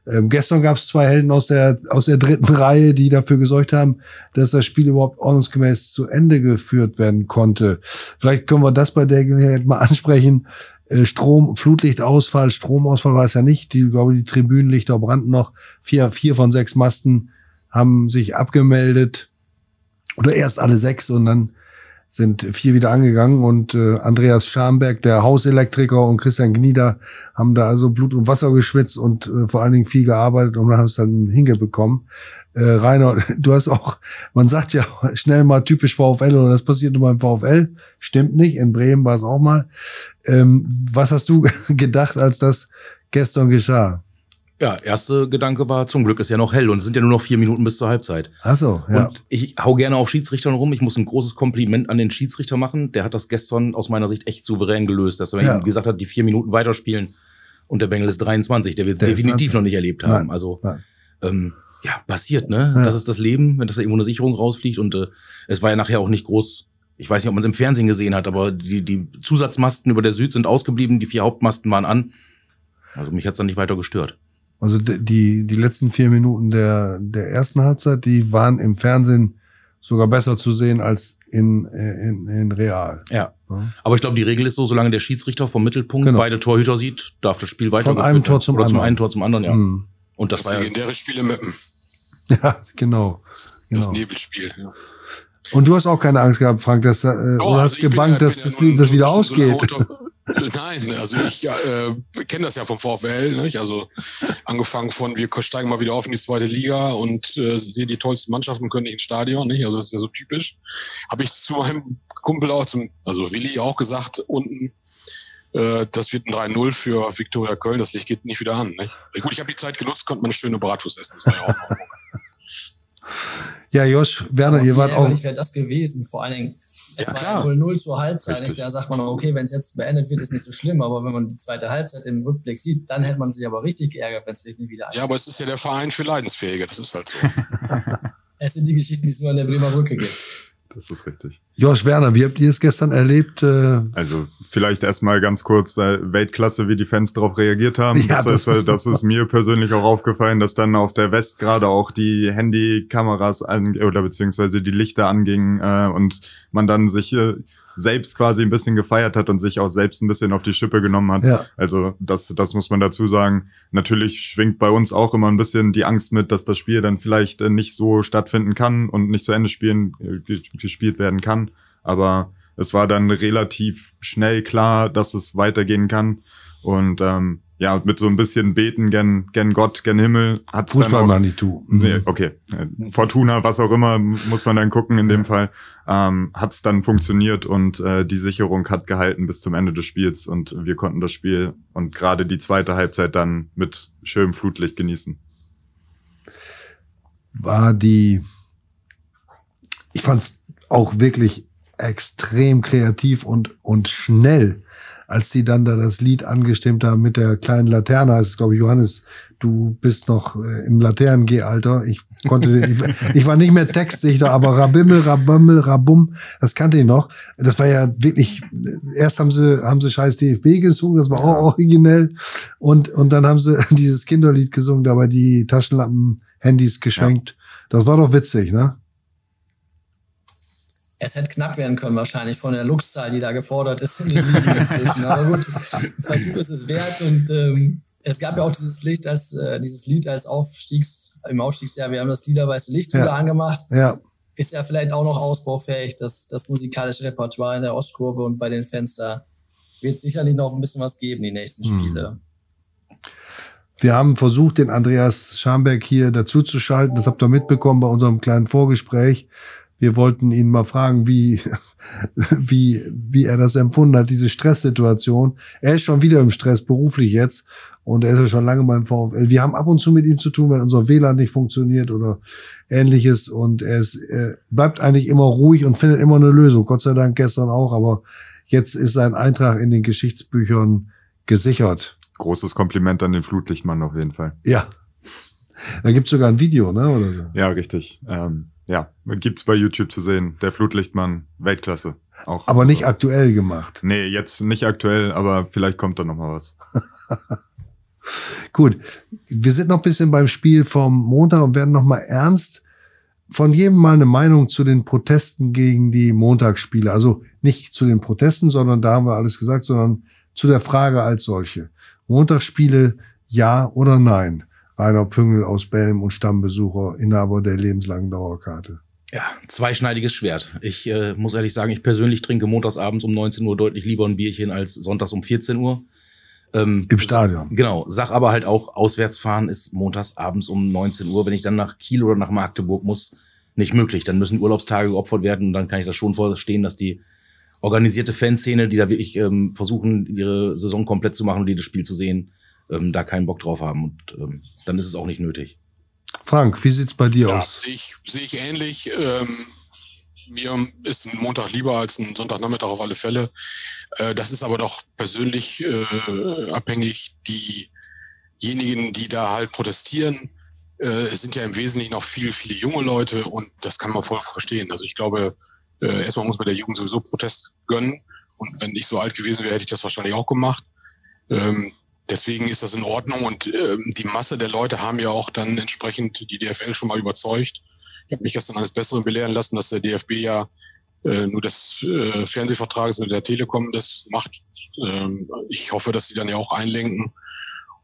Ähm, gestern gab es zwei Helden aus der, aus der dritten Reihe, die dafür gesorgt haben, dass das Spiel überhaupt ordnungsgemäß zu Ende geführt werden konnte. Vielleicht können wir das bei der Gelegenheit mal ansprechen. Äh, Strom, Flutlichtausfall, Stromausfall war es ja nicht. Die, glaube die Tribünenlichter brannten noch. Vier, vier von sechs Masten haben sich abgemeldet. Oder erst alle sechs und dann sind vier wieder angegangen und äh, Andreas Schamberg, der Hauselektriker und Christian Gnieder haben da also Blut und Wasser geschwitzt und äh, vor allen Dingen viel gearbeitet und haben es dann hingebekommen. Äh, Rainer, du hast auch, man sagt ja schnell mal typisch VfL oder das passiert nur beim VfL. Stimmt nicht, in Bremen war es auch mal. Ähm, was hast du gedacht, als das gestern geschah? Ja, erste Gedanke war, zum Glück ist ja noch hell und es sind ja nur noch vier Minuten bis zur Halbzeit. Ach so, ja. Und ich hau gerne auf Schiedsrichtern rum. Ich muss ein großes Kompliment an den Schiedsrichter machen. Der hat das gestern aus meiner Sicht echt souverän gelöst, dass er Ja. ihm gesagt hat, die vier Minuten weiterspielen und der Bengel ist 23. Der wird es definitiv noch nicht erlebt haben. Nein, also nein. ähm, ja, passiert, ne? Ja. Das ist das Leben, wenn das da irgendwo eine Sicherung rausfliegt und äh, es war ja nachher auch nicht groß. Ich weiß nicht, ob man es im Fernsehen gesehen hat, aber die, die Zusatzmasten über der Süd sind ausgeblieben, die vier Hauptmasten waren an. Also mich hat's dann nicht weiter gestört. Also die, die letzten vier Minuten der, der ersten Halbzeit, die waren im Fernsehen sogar besser zu sehen als in, äh, in, in real. Ja. Ja. Aber ich glaube, die Regel ist so, solange der Schiedsrichter vom Mittelpunkt Genau. beide Torhüter sieht, darf das Spiel weiter Von einem Tor zum Oder zum anderen. einen Tor zum anderen, ja. Hm. Und das Das war ja, legendäre Spiel im Mappen. ja, genau. Das genau. Nebelspiel. Ja. Und du hast auch keine Angst gehabt, Frank, dass, äh, Oh, oder also hast bin gebannt, ja- dass ja das, das wieder ausgeht. Nein, also ich äh, kenne das ja vom VfL. Nicht? Also angefangen von, wir steigen mal wieder auf in die zweite Liga und äh, sehen die tollsten Mannschaften, können nicht ins Stadion. Nicht? Also das ist ja so typisch. Habe ich zu meinem Kumpel auch, zum, also Willi auch gesagt, unten, äh, das wird ein 3-0 für Viktoria Köln, das Licht geht nicht wieder an. Nicht? Also gut, ich habe die Zeit genutzt, konnte man eine schöne Bratwurst essen. Das war ja auch. Ja, Josh, Werner, Aber ihr wart auch. ärgerlich wäre das gewesen. Vor allen Dingen, es Ja, war klar. 0-0 zur Halbzeit. Richtig. Nicht? Da sagt man, okay, wenn es jetzt beendet wird, ist nicht so schlimm. Aber wenn man die zweite Halbzeit im Rückblick sieht, dann hätte man sich aber richtig geärgert, wenn es nicht wieder ja, aber es ist ja der Verein für Leidensfähige, das ist halt so. Es sind die Geschichten, die es nur an der Bremer Brücke gibt. Das ist richtig. Josh Werner, wie habt ihr es gestern erlebt? Äh, Also vielleicht erstmal ganz kurz äh, Weltklasse, wie die Fans darauf reagiert haben. Ja, das, das- ist, äh, das ist mir persönlich auch aufgefallen, dass dann auf der West gerade auch die Handykameras an, oder beziehungsweise die Lichter angingen äh, und man dann sich äh, selbst quasi ein bisschen gefeiert hat und sich auch selbst ein bisschen auf die Schippe genommen hat. ja, Also das, das muss man dazu sagen. Natürlich schwingt bei uns auch immer ein bisschen die Angst mit, dass das Spiel dann vielleicht äh, nicht so stattfinden kann und nicht zu Ende spielen, äh, ge- gespielt werden kann. Aber es war dann relativ schnell klar, dass es weitergehen kann. Und ähm, ja, mit so ein bisschen Beten gen, gen Gott, gen Himmel hat's dann Fußball auch, Manitou. Nee, okay. Äh, Fortuna, was auch immer, muss man dann gucken in dem Fall. Ähm, hat's dann funktioniert und äh, die Sicherung hat gehalten bis zum Ende des Spiels und wir konnten das Spiel und gerade die zweite Halbzeit dann mit schönem Flutlicht genießen. war die, ich fand es auch wirklich extrem kreativ und, und schnell, als sie dann da das Lied angestimmt haben mit der kleinen Laterne. Das ist, glaube ich, Johannes, du bist noch äh, im Laternengeh-Alter. Ich konnte, ich, ich war nicht mehr Textdichter, aber Rabimmel, Rabammel, Rabum, das kannte ich noch. Das war ja wirklich, erst haben sie, haben sie scheiß DFB gesungen, das war auch originell. Und, und dann haben sie dieses Kinderlied gesungen, dabei die Taschenlampen, Handys geschwenkt. Das war doch witzig, ne? Es hätte knapp werden können wahrscheinlich von der Luxzahl, die da gefordert ist in den Ligen inzwischen. Aber gut, Versuch ist es wert. Und ähm, es gab ja auch dieses Lied als äh, dieses Lied als Aufstiegs im Aufstiegsjahr. Wir haben das Liederweiße Licht Ja. wieder angemacht. Ja, Ist ja vielleicht auch noch ausbaufähig, das, das musikalische Repertoire in der Ostkurve und bei den Fans da wird sicherlich noch ein bisschen was geben, die nächsten Hm. Spiele. wir haben versucht, den Andreas Schamberg hier dazu zu schalten. Das habt ihr mitbekommen bei unserem kleinen Vorgespräch. Wir wollten ihn mal fragen, wie, wie, wie er das empfunden hat, diese Stresssituation. Er ist schon wieder im Stress, beruflich jetzt. Und er ist ja schon lange beim VfL. Wir haben ab und zu mit ihm zu tun, wenn unser WLAN nicht funktioniert oder ähnliches. Und er, ist, er bleibt eigentlich immer ruhig und findet immer eine Lösung. Gott sei Dank gestern auch. Aber jetzt ist sein Eintrag in den Geschichtsbüchern gesichert. Großes Kompliment an den Flutlichtmann auf jeden Fall. Ja. Da gibt's sogar ein Video, ne? Oder. Ja, richtig. Ähm, ja, gibt's bei YouTube zu sehen. Der Flutlichtmann, Weltklasse. Auch. Aber nicht aktuell gemacht. Nee, jetzt nicht aktuell, aber vielleicht kommt da noch mal was. Gut. Wir sind noch ein bisschen beim Spiel vom Montag und werden noch mal ernst von jedem mal eine Meinung zu den Protesten gegen die Montagsspiele. Also nicht zu den Protesten, sondern da haben wir alles gesagt, sondern zu der Frage als solche. Montagsspiele, ja oder nein? Rainer Püngel aus Belm und Stammbesucher, Inhaber der lebenslangen Dauerkarte. Ja, zweischneidiges Schwert. Ich äh, muss ehrlich sagen, ich persönlich trinke montagsabends um 19 Uhr deutlich lieber ein Bierchen als sonntags um 14 Uhr. Ähm, Im Stadion. Genau, sag aber halt auch, Auswärtsfahren ist montags abends um 19 Uhr. Wenn ich dann nach Kiel oder nach Magdeburg muss, nicht möglich. Dann müssen Urlaubstage geopfert werden und dann kann ich das schon verstehen, dass die organisierte Fanszene, die da wirklich ähm, versuchen, ihre Saison komplett zu machen und jedes Spiel zu sehen, ähm, da keinen Bock drauf haben und ähm, dann ist es auch nicht nötig. Frank, wie sieht's bei dir Ja, aus? sehe ich, sehe ich ähnlich. Ähm, mir ist ein Montag lieber als ein Sonntagnachmittag auf alle Fälle. Äh, das ist aber doch persönlich äh, abhängig. Diejenigen, die da halt protestieren, äh, es sind ja im Wesentlichen noch viel, viele junge Leute und das kann man voll verstehen. Also ich glaube, äh, erstmal muss man der Jugend sowieso Protest gönnen. Und wenn ich so alt gewesen wäre, hätte ich das wahrscheinlich auch gemacht. Ähm, deswegen ist das in Ordnung und ähm, die Masse der Leute haben ja auch dann entsprechend die DFL schon mal überzeugt. Ich habe mich gestern eines Besseren belehren lassen, dass der DFB ja äh, nur des äh, Fernsehvertrages mit der Telekom das macht. Ähm, ich hoffe, dass sie dann ja auch einlenken.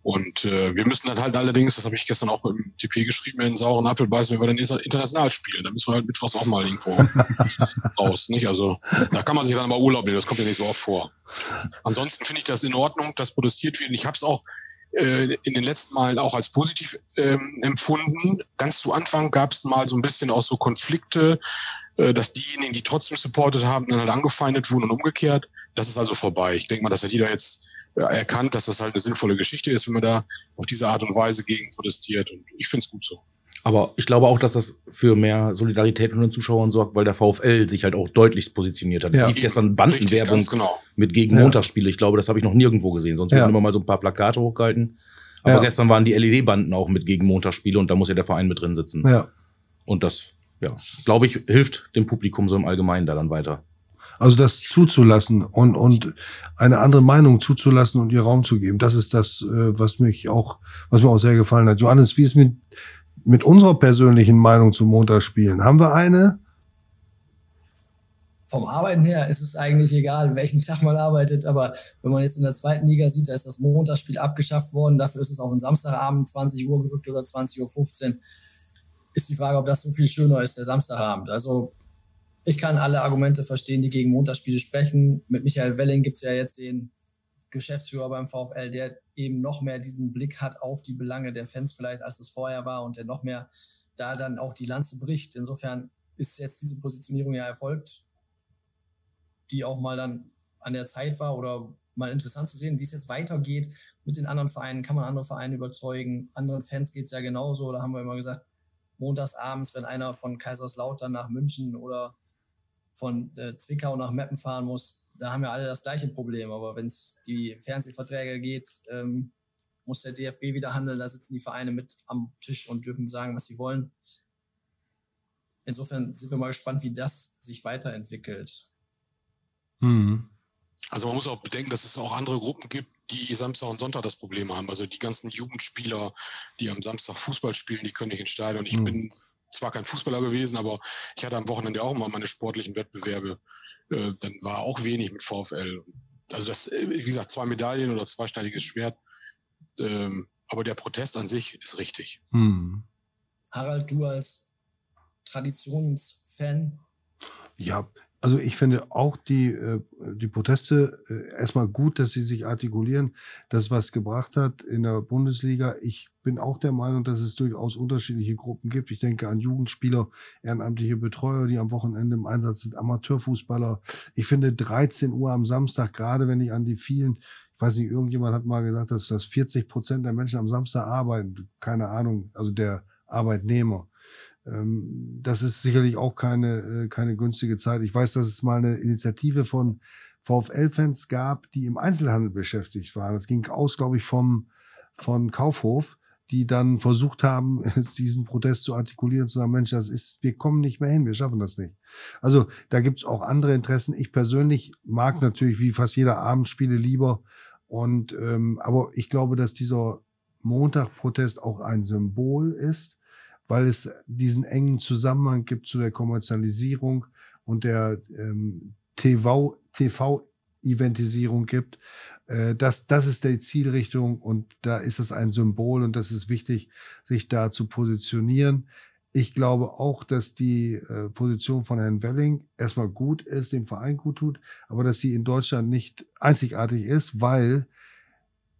Und äh, wir müssen dann halt allerdings, das habe ich gestern auch im TP geschrieben, in den sauren Apfel beißen, wenn wir dann inter- international spielen. Da müssen wir halt mittwochs auch mal irgendwo raus. Nicht? Also da kann man sich dann mal Urlaub nehmen, das kommt ja nicht so oft vor. Ansonsten finde ich das in Ordnung, dass protestiert wird. Ich habe es auch äh, in den letzten Malen auch als positiv ähm, empfunden. Ganz zu Anfang gab es mal so ein bisschen auch so Konflikte, äh, dass diejenigen, die trotzdem supportet haben, dann halt angefeindet wurden und umgekehrt. Das ist also vorbei. Ich denke mal, das hat jeder jetzt erkannt, dass das halt eine sinnvolle Geschichte ist, wenn man da auf diese Art und Weise gegen protestiert. Und ich finde es gut so. Aber ich glaube auch, dass das für mehr Solidarität unter den Zuschauern sorgt, weil der VfL sich halt auch deutlich positioniert hat. Es Ja. lief gestern Bandenwerbung genau. mit gegen Ja. Montagsspiele. Ich glaube, das habe ich noch nirgendwo gesehen. Sonst Ja. werden immer mal so ein paar Plakate hochgehalten. Aber Ja. gestern waren die LED-Banden auch mit gegen Montagsspiele und da muss ja der Verein mit drin sitzen. Ja. Und das, ja, glaube ich, hilft dem Publikum so im Allgemeinen da dann weiter. Also das zuzulassen und, und eine andere Meinung zuzulassen und ihr Raum zu geben. Das ist das, äh, was mich auch, was mir auch sehr gefallen hat. Johannes, wie ist mit, mit unserer persönlichen Meinung zum Montagsspielen? Haben wir eine? vom Arbeiten her ist es eigentlich egal, welchen Tag man arbeitet, aber wenn man jetzt in der zweiten Liga sieht, da ist das Montagsspiel abgeschafft worden, dafür ist es auf den Samstagabend 20 Uhr gerückt oder 20.15 Uhr, ist die Frage, ob das so viel schöner ist, der Samstagabend. Also ich kann alle Argumente verstehen, die gegen Montagsspiele sprechen. Mit Michael Welling gibt es ja jetzt den Geschäftsführer beim VfL, der eben noch mehr diesen Blick hat auf die Belange der Fans vielleicht, als es vorher war und der noch mehr da dann auch die Lanze bricht. Insofern ist jetzt diese Positionierung ja erfolgt die auch mal dann an der Zeit war oder mal interessant zu sehen, wie es jetzt weitergeht mit den anderen Vereinen. Kann man andere Vereine überzeugen? Anderen Fans geht es ja genauso. Da haben wir immer gesagt, montags abends, wenn einer von Kaiserslautern nach München oder von äh, Zwickau nach Meppen fahren muss, da haben ja alle das gleiche Problem. Aber wenn es die Fernsehverträge geht, ähm, muss der DFB wieder handeln. Da sitzen die Vereine mit am Tisch und dürfen sagen, was sie wollen. Insofern sind wir mal gespannt, wie das sich weiterentwickelt. Mhm. Also man muss auch bedenken, dass es auch andere Gruppen gibt, die Samstag und Sonntag das Problem haben. Also die ganzen Jugendspieler, die am Samstag Fußball spielen, die können nicht ins Stadion. Ich Mhm. bin zwar kein Fußballer gewesen, aber ich hatte am Wochenende auch mal meine sportlichen Wettbewerbe. Äh, dann war auch wenig mit VfL. Also das, äh, wie gesagt, zwei Medaillen oder zweischneidiges Schwert. Ähm, aber der Protest an sich ist richtig. Mhm. Harald, du als Traditionsfan, Ja, also ich finde auch die, äh, die Proteste äh, erstmal gut, dass sie sich artikulieren, das was gebracht hat in der Bundesliga. Ich bin auch der Meinung, dass es durchaus unterschiedliche Gruppen gibt. Ich denke an Jugendspieler, ehrenamtliche Betreuer, die am Wochenende im Einsatz sind, Amateurfußballer. Ich finde 13 Uhr am Samstag, gerade wenn ich an die vielen, ich weiß nicht, irgendjemand hat mal gesagt, dass, dass 40 Prozent der Menschen am Samstag arbeiten. Keine Ahnung, also der Arbeitnehmer. Ähm, das ist sicherlich auch keine, äh, keine günstige Zeit. Ich weiß, dass es mal eine Initiative von VfL-Fans gab, die im Einzelhandel beschäftigt waren. Das ging aus, glaube ich, vom, von Kaufhof, die dann versucht haben, diesen Protest zu artikulieren, zu sagen, Mensch, das ist, wir kommen nicht mehr hin, wir schaffen das nicht. Also da gibt's auch andere Interessen. Ich persönlich mag natürlich wie fast jeder Abendspiele lieber. Und ähm, aber ich glaube, dass dieser Montag-Protest auch ein Symbol ist weil es diesen engen Zusammenhang gibt zu der Kommerzialisierung und der ähm, TV, TV-Eventisierung gibt. Äh, das, das ist die Zielrichtung und da ist es ein Symbol und das ist wichtig, sich da zu positionieren. Ich glaube auch, dass die äh, Position von Herrn Welling erstmal gut ist, dem Verein gut tut, aber dass sie in Deutschland nicht einzigartig ist, weil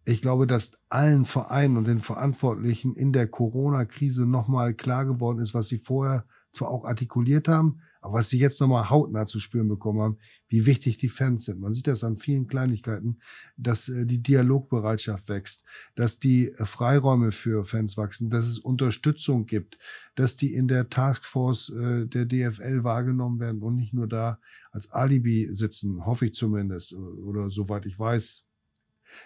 ich glaube, dass allen Vereinen und den Verantwortlichen in der Corona-Krise nochmal klar geworden ist, was sie vorher zwar auch artikuliert haben, Aber was sie jetzt nochmal hautnah zu spüren bekommen haben, wie wichtig die Fans sind. Man sieht das an vielen Kleinigkeiten, dass äh, die Dialogbereitschaft wächst, dass die äh, Freiräume für Fans wachsen, dass es Unterstützung gibt, dass die in der Taskforce äh, der DFL wahrgenommen werden und nicht nur da als Alibi sitzen, hoffe ich zumindest, oder soweit ich weiß,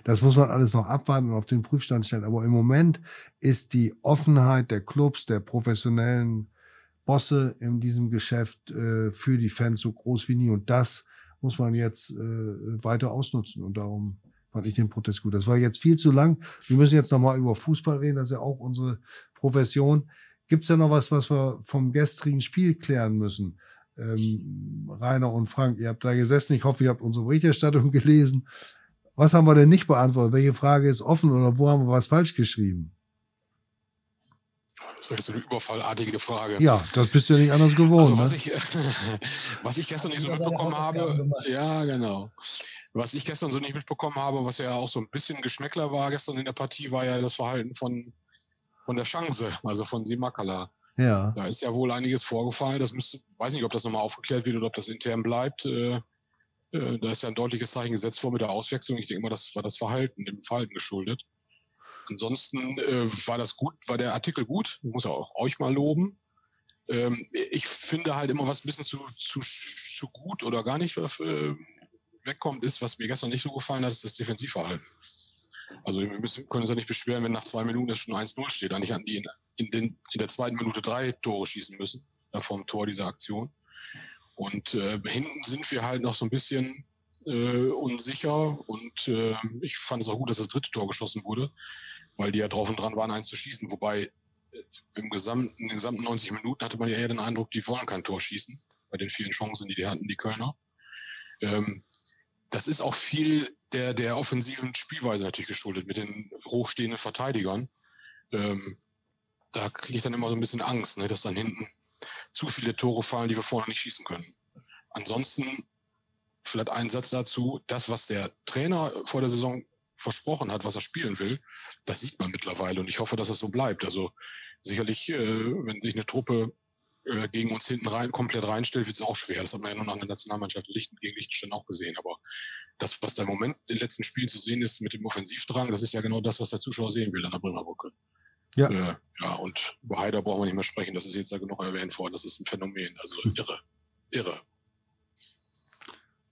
das muss man alles noch abwarten und auf den Prüfstand stellen. Aber im Moment ist die Offenheit der Clubs, der professionellen Bosse in diesem Geschäft äh, für die Fans so groß wie nie. Und das muss man jetzt äh, weiter ausnutzen. Und darum fand ich den Protest gut. Das war jetzt viel zu lang. Wir müssen jetzt nochmal über Fußball reden. Das ist ja auch unsere Profession. Gibt es ja noch was, was wir vom gestrigen Spiel klären müssen? Ähm, Rainer und Frank, ihr habt da gesessen. Ich hoffe, ihr habt unsere Berichterstattung gelesen. Was haben wir denn nicht beantwortet? Welche Frage ist offen oder wo haben wir was falsch geschrieben? Das ist so eine überfallartige Frage. Ja, das bist du ja nicht anders gewohnt. Also, was, ne? ich, was ich gestern nicht so mitbekommen habe, ja, genau. Was ich gestern so nicht mitbekommen habe, was ja auch so ein bisschen Geschmäckler war gestern in der Partie, war ja das Verhalten von, von der Chance, also von Simakala. Ja. Da ist ja wohl einiges vorgefallen. Das müsste, weiß nicht, ob das nochmal aufgeklärt wird oder ob das intern bleibt. Äh, äh, da ist ja ein deutliches Zeichen gesetzt vor mit der Auswechslung. Ich denke mal, das war das Verhalten, dem Verhalten geschuldet. Ansonsten äh, war das gut, war der Artikel gut. Ich muss auch euch mal loben. Ähm, ich finde halt immer, was ein bisschen zu, zu, zu gut oder gar nicht äh, wegkommt, ist, was mir gestern nicht so gefallen hat, ist das Defensivverhalten. Also wir müssen, können uns ja nicht beschweren, wenn nach zwei Minuten es schon 1-0 steht, eigentlich an die in, in, den, in der zweiten Minute drei Tore schießen müssen, da vom Tor dieser Aktion. Und äh, hinten sind wir halt noch so ein bisschen äh, unsicher und äh, ich fand es auch gut, dass das dritte Tor geschossen wurde, weil die ja drauf und dran waren, eins zu schießen. Wobei äh, im gesamten, in den gesamten 90 Minuten hatte man ja eher den Eindruck, die wollen kein Tor schießen, bei den vielen Chancen, die die hatten, die Kölner. Ähm, das ist auch viel der, der offensiven Spielweise natürlich geschuldet, mit den hochstehenden Verteidigern. Ähm, da kriege ich dann immer so ein bisschen Angst, ne, dass dann hinten zu viele Tore fallen, die wir vorne nicht schießen können. Ansonsten vielleicht ein Satz dazu, das, was der Trainer vor der Saison versprochen hat, was er spielen will, das sieht man mittlerweile und ich hoffe, dass es so bleibt. Also sicherlich, äh, wenn sich eine Truppe äh, gegen uns hinten rein komplett reinstellt, wird es auch schwer. Das hat man ja nur nach der Nationalmannschaft Lichten gegen Liechtenstein auch gesehen. Aber das, was da im Moment in den letzten Spielen zu sehen ist mit dem Offensivdrang, das ist ja genau das, was der Zuschauer sehen will an der Bremer Brücke. Ja. Äh, ja, und über Haider brauchen wir nicht mehr sprechen, das ist jetzt ja genug erwähnt worden, das ist ein Phänomen, also irre, irre.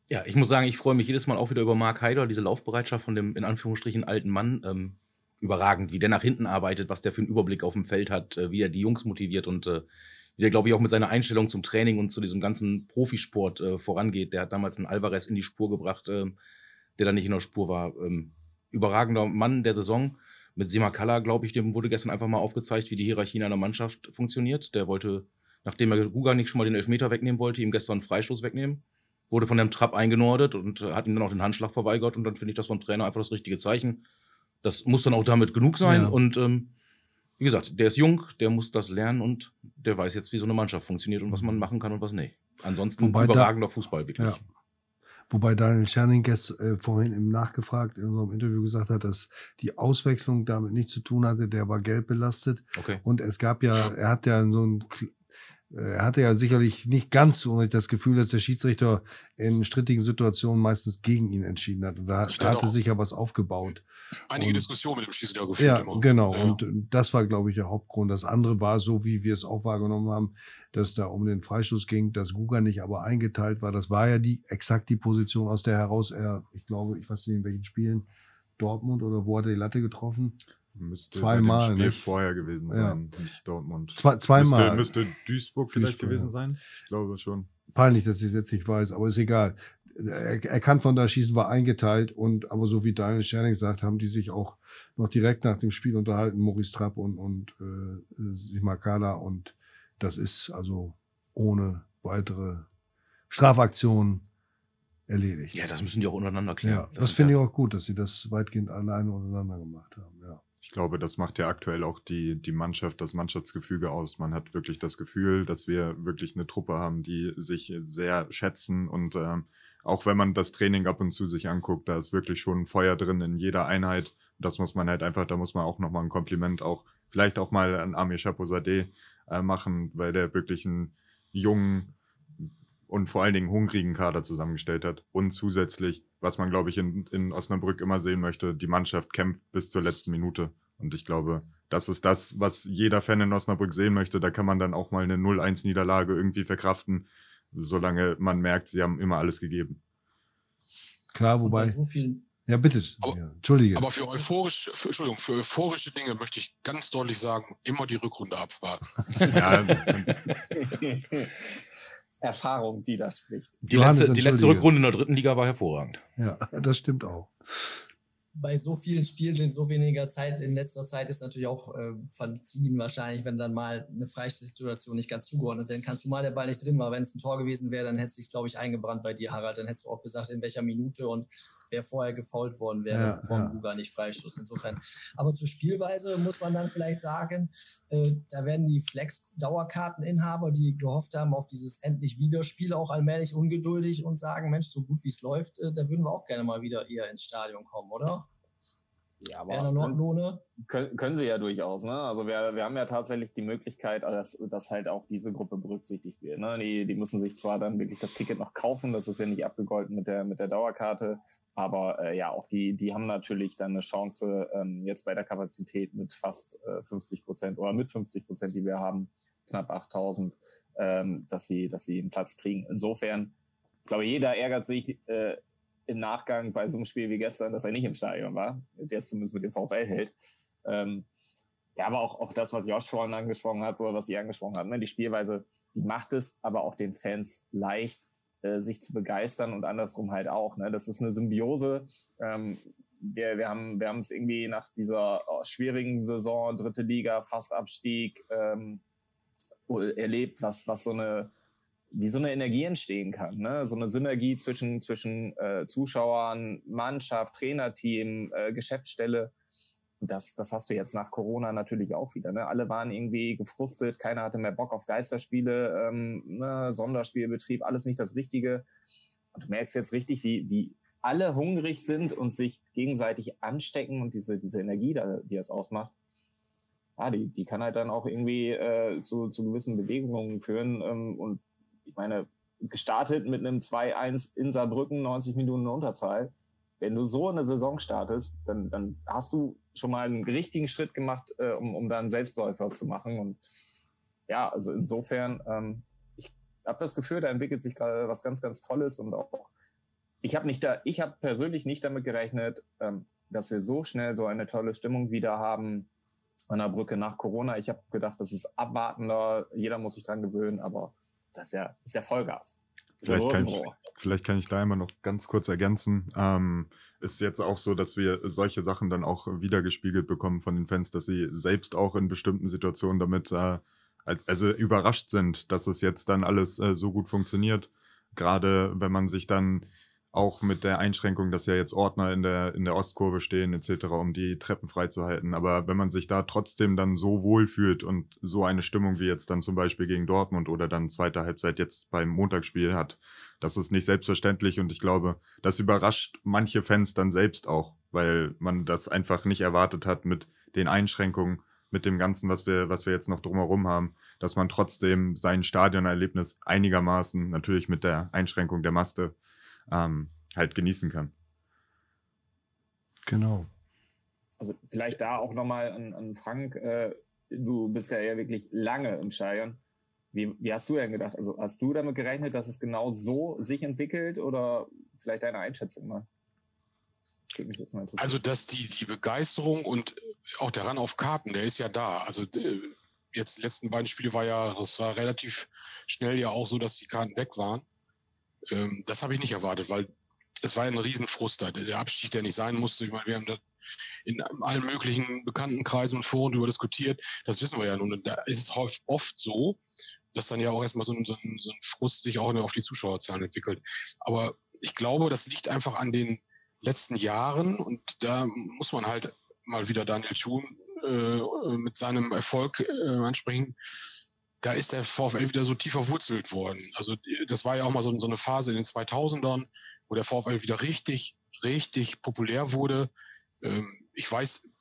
Ja, ich muss sagen, ich freue mich jedes Mal auch wieder über Mark Haider, diese Laufbereitschaft von dem in Anführungsstrichen alten Mann. Ähm, überragend, wie der nach hinten arbeitet, was der für einen Überblick auf dem Feld hat, äh, wie er die Jungs motiviert und äh, wie der, glaube ich, auch mit seiner Einstellung zum Training und zu diesem ganzen Profisport äh, vorangeht. Der hat damals einen Alvarez in die Spur gebracht, äh, der da nicht in der Spur war. Ähm, überragender Mann der Saison. Mit Simakala, glaube ich, dem wurde gestern einfach mal aufgezeigt, wie die Hierarchie in einer Mannschaft funktioniert. Der wollte, nachdem er Guga nicht schon mal den Elfmeter wegnehmen wollte, ihm gestern einen Freistoß wegnehmen. Wurde von dem Trapp eingenordet und äh, hat ihm dann auch den Handschlag verweigert. Und dann finde ich das vom Trainer einfach das richtige Zeichen. Das muss dann auch damit genug sein. Ja. Und ähm, wie gesagt, der ist jung, der muss das lernen und der weiß jetzt, wie so eine Mannschaft funktioniert und was man machen kann und was nicht. Ansonsten Wobei da- überragender Fußball, wirklich. Ja. Wobei Daniel Scherninges äh, vorhin im Nachgefragt in unserem Interview gesagt hat, dass die Auswechslung damit nichts zu tun hatte. Der war gelb belastet. Okay. Und es gab ja, er hat ja so ein, er hatte ja sicherlich nicht ganz so unrecht das Gefühl, dass der Schiedsrichter in strittigen Situationen meistens gegen ihn entschieden hat. Und da, da hatte auch. sich ja was aufgebaut. Einige Und- Diskussionen mit dem Schiedsrichter geführt Ja, immer. genau. Ja. Und das war, glaube ich, der Hauptgrund. Das andere war, so wie wir es auch wahrgenommen haben, dass da um den Freistoß ging, dass Guga nicht aber eingeteilt war. Das war ja die exakt die Position, aus der heraus er, ich glaube, ich weiß nicht in welchen Spielen, Dortmund oder wo hat er die Latte getroffen? Müsste Zweimal, bei dem Spiel nicht? vorher gewesen Ja. sein, nicht Dortmund. Zwei, zweimal. Müsste, müsste Duisburg vielleicht Duisburg, gewesen ja. sein? Ich glaube schon. Peinlich, dass ich es jetzt nicht weiß, aber ist egal. Er, er kann von da schießen, war eingeteilt und aber so wie Daniel Scherning sagt, haben die sich auch noch direkt nach dem Spiel unterhalten, Maurice Trapp und, und äh, Simakala und das ist also ohne weitere Strafaktionen erledigt. Ja, das müssen die auch untereinander klären. Ja, das, finde ich auch gut, dass sie das weitgehend alleine untereinander gemacht haben. Ja. Ich glaube, das macht ja aktuell auch die, die Mannschaft, das Mannschaftsgefüge aus. Man hat wirklich das Gefühl, dass wir wirklich eine Truppe haben, die sich sehr schätzen und ähm, auch wenn man das Training ab und zu sich anguckt, da ist wirklich schon Feuer drin in jeder Einheit. Das muss man halt einfach, da muss man auch nochmal ein Kompliment auch, vielleicht auch mal an Amir Chaposadeh äh, machen, weil der wirklich einen jungen, und vor allen Dingen hungrigen Kader zusammengestellt hat. Und zusätzlich, was man, glaube ich, in, in Osnabrück immer sehen möchte, die Mannschaft kämpft bis zur letzten Minute. Und ich glaube, das ist das, was jeder Fan in Osnabrück sehen möchte. Da kann man dann auch mal eine 0-1-Niederlage irgendwie verkraften, solange man merkt, sie haben immer alles gegeben. Klar, wobei. So ja, bitte. Aber, ja, Entschuldige. Aber für euphorisch, für, Entschuldigung, für euphorische Dinge möchte ich ganz deutlich sagen, immer die Rückrunde abwarten. ja. Erfahrung, die da spricht. Die, letzte, die letzte Rückrunde in der dritten Liga war hervorragend. Ja, das stimmt auch bei so vielen Spielen in so weniger Zeit in letzter Zeit ist natürlich auch äh, verziehen wahrscheinlich, wenn dann mal eine Freistoßsituation nicht ganz zugeordnet werden kann, zumal der Ball nicht drin war. Wenn es ein Tor gewesen wäre, dann hätte es sich, glaube ich, eingebrannt bei dir, Harald. Dann hättest du auch gesagt, in welcher Minute und wer vorher gefault worden wäre ja, vom ja. Buga nicht Freistoß. Insofern. Aber zur Spielweise muss man dann vielleicht sagen, äh, da werden die Flex-Dauerkarteninhaber, die gehofft haben auf dieses endlich Wiederspiel, auch allmählich ungeduldig und sagen, Mensch, so gut wie es läuft, äh, da würden wir auch gerne mal wieder eher ins Stadion kommen, oder? Ja, aber können, können, können, sie ja durchaus. Ne? Also wir, wir haben ja tatsächlich die Möglichkeit, dass, dass halt auch diese Gruppe berücksichtigt wird. Ne? Die, die müssen sich zwar dann wirklich das Ticket noch kaufen, das ist ja nicht abgegolten mit der, mit der Dauerkarte, aber äh, ja, auch die, die haben natürlich dann eine Chance, ähm, jetzt bei der Kapazität mit fast äh, 50 Prozent oder mit 50 Prozent, die wir haben, knapp 8000, ähm, dass sie, dass sie einen Platz kriegen. Insofern, ich glaube, jeder ärgert sich, äh, im Nachgang bei so einem Spiel wie gestern, dass er nicht im Stadion war, der es zumindest mit dem VfL hält. Ähm, ja, aber auch, auch das, was Josh vorhin angesprochen hat, oder was ihr angesprochen habt, ne, die Spielweise, die macht es aber auch den Fans leicht, äh, sich zu begeistern und andersrum halt auch. Ne? Das ist eine Symbiose. Ähm, wir, wir haben wir haben es irgendwie nach dieser oh, schwierigen Saison, dritte Liga, fast Abstieg, ähm, erlebt, was, was so eine wie so eine Energie entstehen kann. Ne? So eine Synergie zwischen, zwischen äh, Zuschauern, Mannschaft, Trainerteam, äh, Geschäftsstelle. Das, das hast du jetzt nach Corona natürlich auch wieder. Ne? Alle waren irgendwie gefrustet, keiner hatte mehr Bock auf Geisterspiele, ähm, ne? Sonderspielbetrieb, alles nicht das Richtige. Und du merkst jetzt richtig, wie, wie alle hungrig sind und sich gegenseitig anstecken und diese, diese Energie, da, die es ausmacht, ja, die, die kann halt dann auch irgendwie äh, zu, zu gewissen Bewegungen führen. Ähm, und ich meine, gestartet mit einem 2-1 in Saarbrücken, 90 Minuten Unterzahl. Wenn du so eine Saison startest, dann, dann hast du schon mal einen richtigen Schritt gemacht, äh, um, um da einen Selbstläufer zu machen. Und ja, also insofern, ähm, ich habe das Gefühl, da entwickelt sich gerade was ganz, ganz Tolles und auch ich habe nicht da, ich habe persönlich nicht damit gerechnet, ähm, dass wir so schnell so eine tolle Stimmung wieder haben an der Brücke nach Corona. Ich habe gedacht, das ist abwartender, jeder muss sich dran gewöhnen, aber das ist ja, ist ja Vollgas. Vielleicht kann, ich, vielleicht kann ich da immer noch ganz kurz ergänzen. Ähm, ist jetzt auch so, dass wir solche Sachen dann auch wiedergespiegelt bekommen von den Fans, dass sie selbst auch in bestimmten Situationen damit äh, als, also überrascht sind, dass es jetzt dann alles äh, so gut funktioniert. Gerade wenn man sich dann auch mit der Einschränkung, dass ja jetzt Ordner in der, in der Ostkurve stehen etc., um die Treppen freizuhalten. Aber wenn man sich da trotzdem dann so wohl fühlt und so eine Stimmung wie jetzt dann zum Beispiel gegen Dortmund oder dann zweite Halbzeit jetzt beim Montagsspiel hat, das ist nicht selbstverständlich und ich glaube, das überrascht manche Fans dann selbst auch, weil man das einfach nicht erwartet hat mit den Einschränkungen, mit dem Ganzen, was wir, was wir jetzt noch drumherum haben, dass man trotzdem sein Stadionerlebnis einigermaßen, natürlich mit der Einschränkung der Maste, ähm, halt genießen kann. Genau. Also vielleicht da auch nochmal an, an Frank, äh, du bist ja, ja wirklich lange im Stadion. Wie, wie hast du denn gedacht? Also hast du damit gerechnet, dass es genau so sich entwickelt oder vielleicht deine Einschätzung mal? Also, dass die, die Begeisterung und auch der Ran auf Karten, der ist ja da. Also, jetzt die letzten beiden Spiele war ja, es war relativ schnell ja auch so, dass die Karten weg waren. Ähm, das habe ich nicht erwartet, weil es war ein Riesenfrust da. Der Abstieg, der nicht sein musste. Ich meine, wir haben da in allen möglichen Bekanntenkreisen und Foren darüber diskutiert. Das wissen wir ja nun. Da ist es oft so, dass dann ja auch erstmal so ein, so ein, so ein Frust sich auch auf die Zuschauerzahlen entwickelt. Aber ich glaube, das liegt einfach an den letzten Jahren und da muss man halt mal wieder Daniel Thun äh, mit seinem Erfolg äh, ansprechen da ist der VfL wieder so tief verwurzelt worden. Also das war ja auch mal so, so eine Phase in den 2000ern, wo der VfL wieder richtig, richtig populär wurde. Ähm, ich weiß,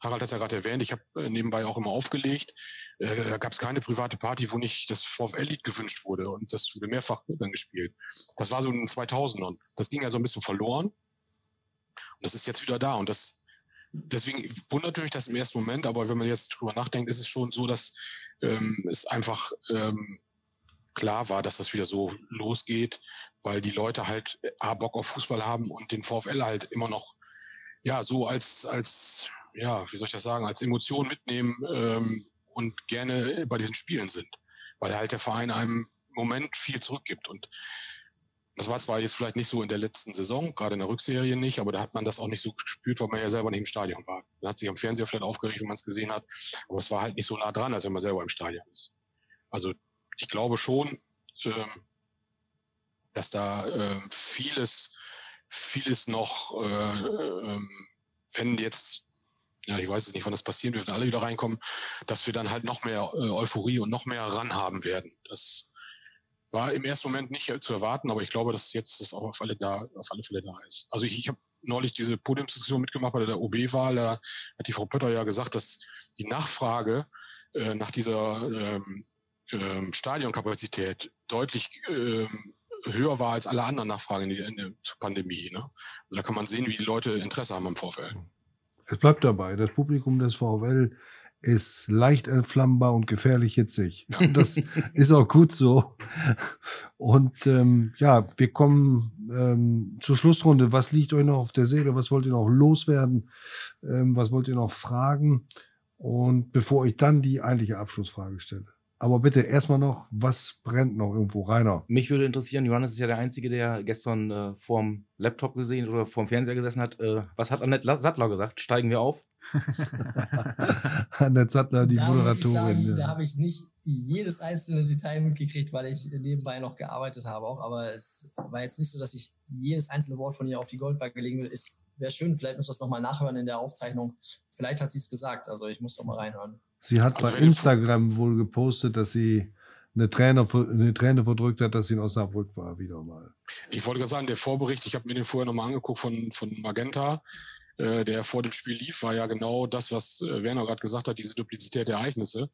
Harald hat es ja gerade erwähnt, ich habe äh, nebenbei auch immer aufgelegt. Äh, da gab es keine private Party, wo nicht das VfL-Lied gewünscht wurde und das wurde mehrfach dann gespielt. Das war so in den 2000ern. Das ging ja so ein bisschen verloren und das ist jetzt wieder da und das deswegen wundert mich das im ersten Moment, aber wenn man jetzt drüber nachdenkt, ist es schon so, dass ähm, es einfach ähm, klar war, dass das wieder so losgeht, weil die Leute halt A, Bock auf Fußball haben und den VfL halt immer noch ja so als als ja wie soll ich das sagen als Emotion mitnehmen ähm, und gerne bei diesen Spielen sind, weil halt der Verein einem Moment viel zurückgibt. Und das war zwar jetzt vielleicht nicht so in der letzten Saison, gerade in der Rückserie nicht, aber da hat man das auch nicht so gespürt, weil man ja selber nicht im Stadion war. Man hat sich am Fernseher vielleicht aufgeregt, wenn man es gesehen hat, aber es war halt nicht so nah dran, als wenn man selber im Stadion ist. Also ich glaube schon, ähm, dass da äh, vieles, vieles noch, äh, äh, wenn jetzt, ja, ich weiß es nicht, wann das passieren wird, alle wieder reinkommen, dass wir dann halt noch mehr äh, Euphorie und noch mehr ran haben werden. Das war im ersten Moment nicht zu erwarten, aber ich glaube, dass jetzt das auch auf alle, da, auf alle Fälle da ist. Also ich, ich habe neulich diese Podiumsdiskussion mitgemacht bei der OB-Wahl. Da hat die Frau Pötter ja gesagt, dass die Nachfrage äh, nach dieser ähm, ähm, Stadionkapazität deutlich ähm, höher war als alle anderen Nachfragen in der, in der Pandemie. Ne? Also da kann man sehen, wie die Leute Interesse haben am VfL. Es bleibt dabei, das Publikum des VfL ist leicht entflammbar und gefährlich hitzig. Das ist auch gut so. Und ähm, ja, wir kommen ähm, zur Schlussrunde. Was liegt euch noch auf der Seele? Was wollt ihr noch loswerden? Ähm, was wollt ihr noch fragen? Und bevor ich dann die eigentliche Abschlussfrage stelle. Aber bitte erstmal noch, was brennt noch irgendwo, Rainer? Mich würde interessieren, Johannes ist ja der Einzige, der gestern äh, vorm Laptop gesehen oder vorm Fernseher gesessen hat. Äh, was hat Annette Sattler gesagt? Steigen wir auf? Annette Sattler, die da Moderatorin. Sagen, ja. Da habe ich nicht jedes einzelne Detail mitgekriegt, weil ich nebenbei noch gearbeitet habe auch. Aber es war jetzt nicht so, dass ich jedes einzelne Wort von ihr auf die Goldwaage legen will. Es wäre schön, vielleicht muss das nochmal nachhören in der Aufzeichnung. Vielleicht hat sie es gesagt, also ich muss doch mal reinhören. Sie hat also bei Instagram wohl gepostet, dass sie eine Träne, eine Träne verdrückt hat, dass sie in Osnabrück war, wieder mal. Ich wollte gerade sagen, der Vorbericht, ich habe mir den vorher nochmal angeguckt von, von Magenta, äh, der vor dem Spiel lief, war ja genau das, was äh, Werner gerade gesagt hat, diese Duplizität der Ereignisse.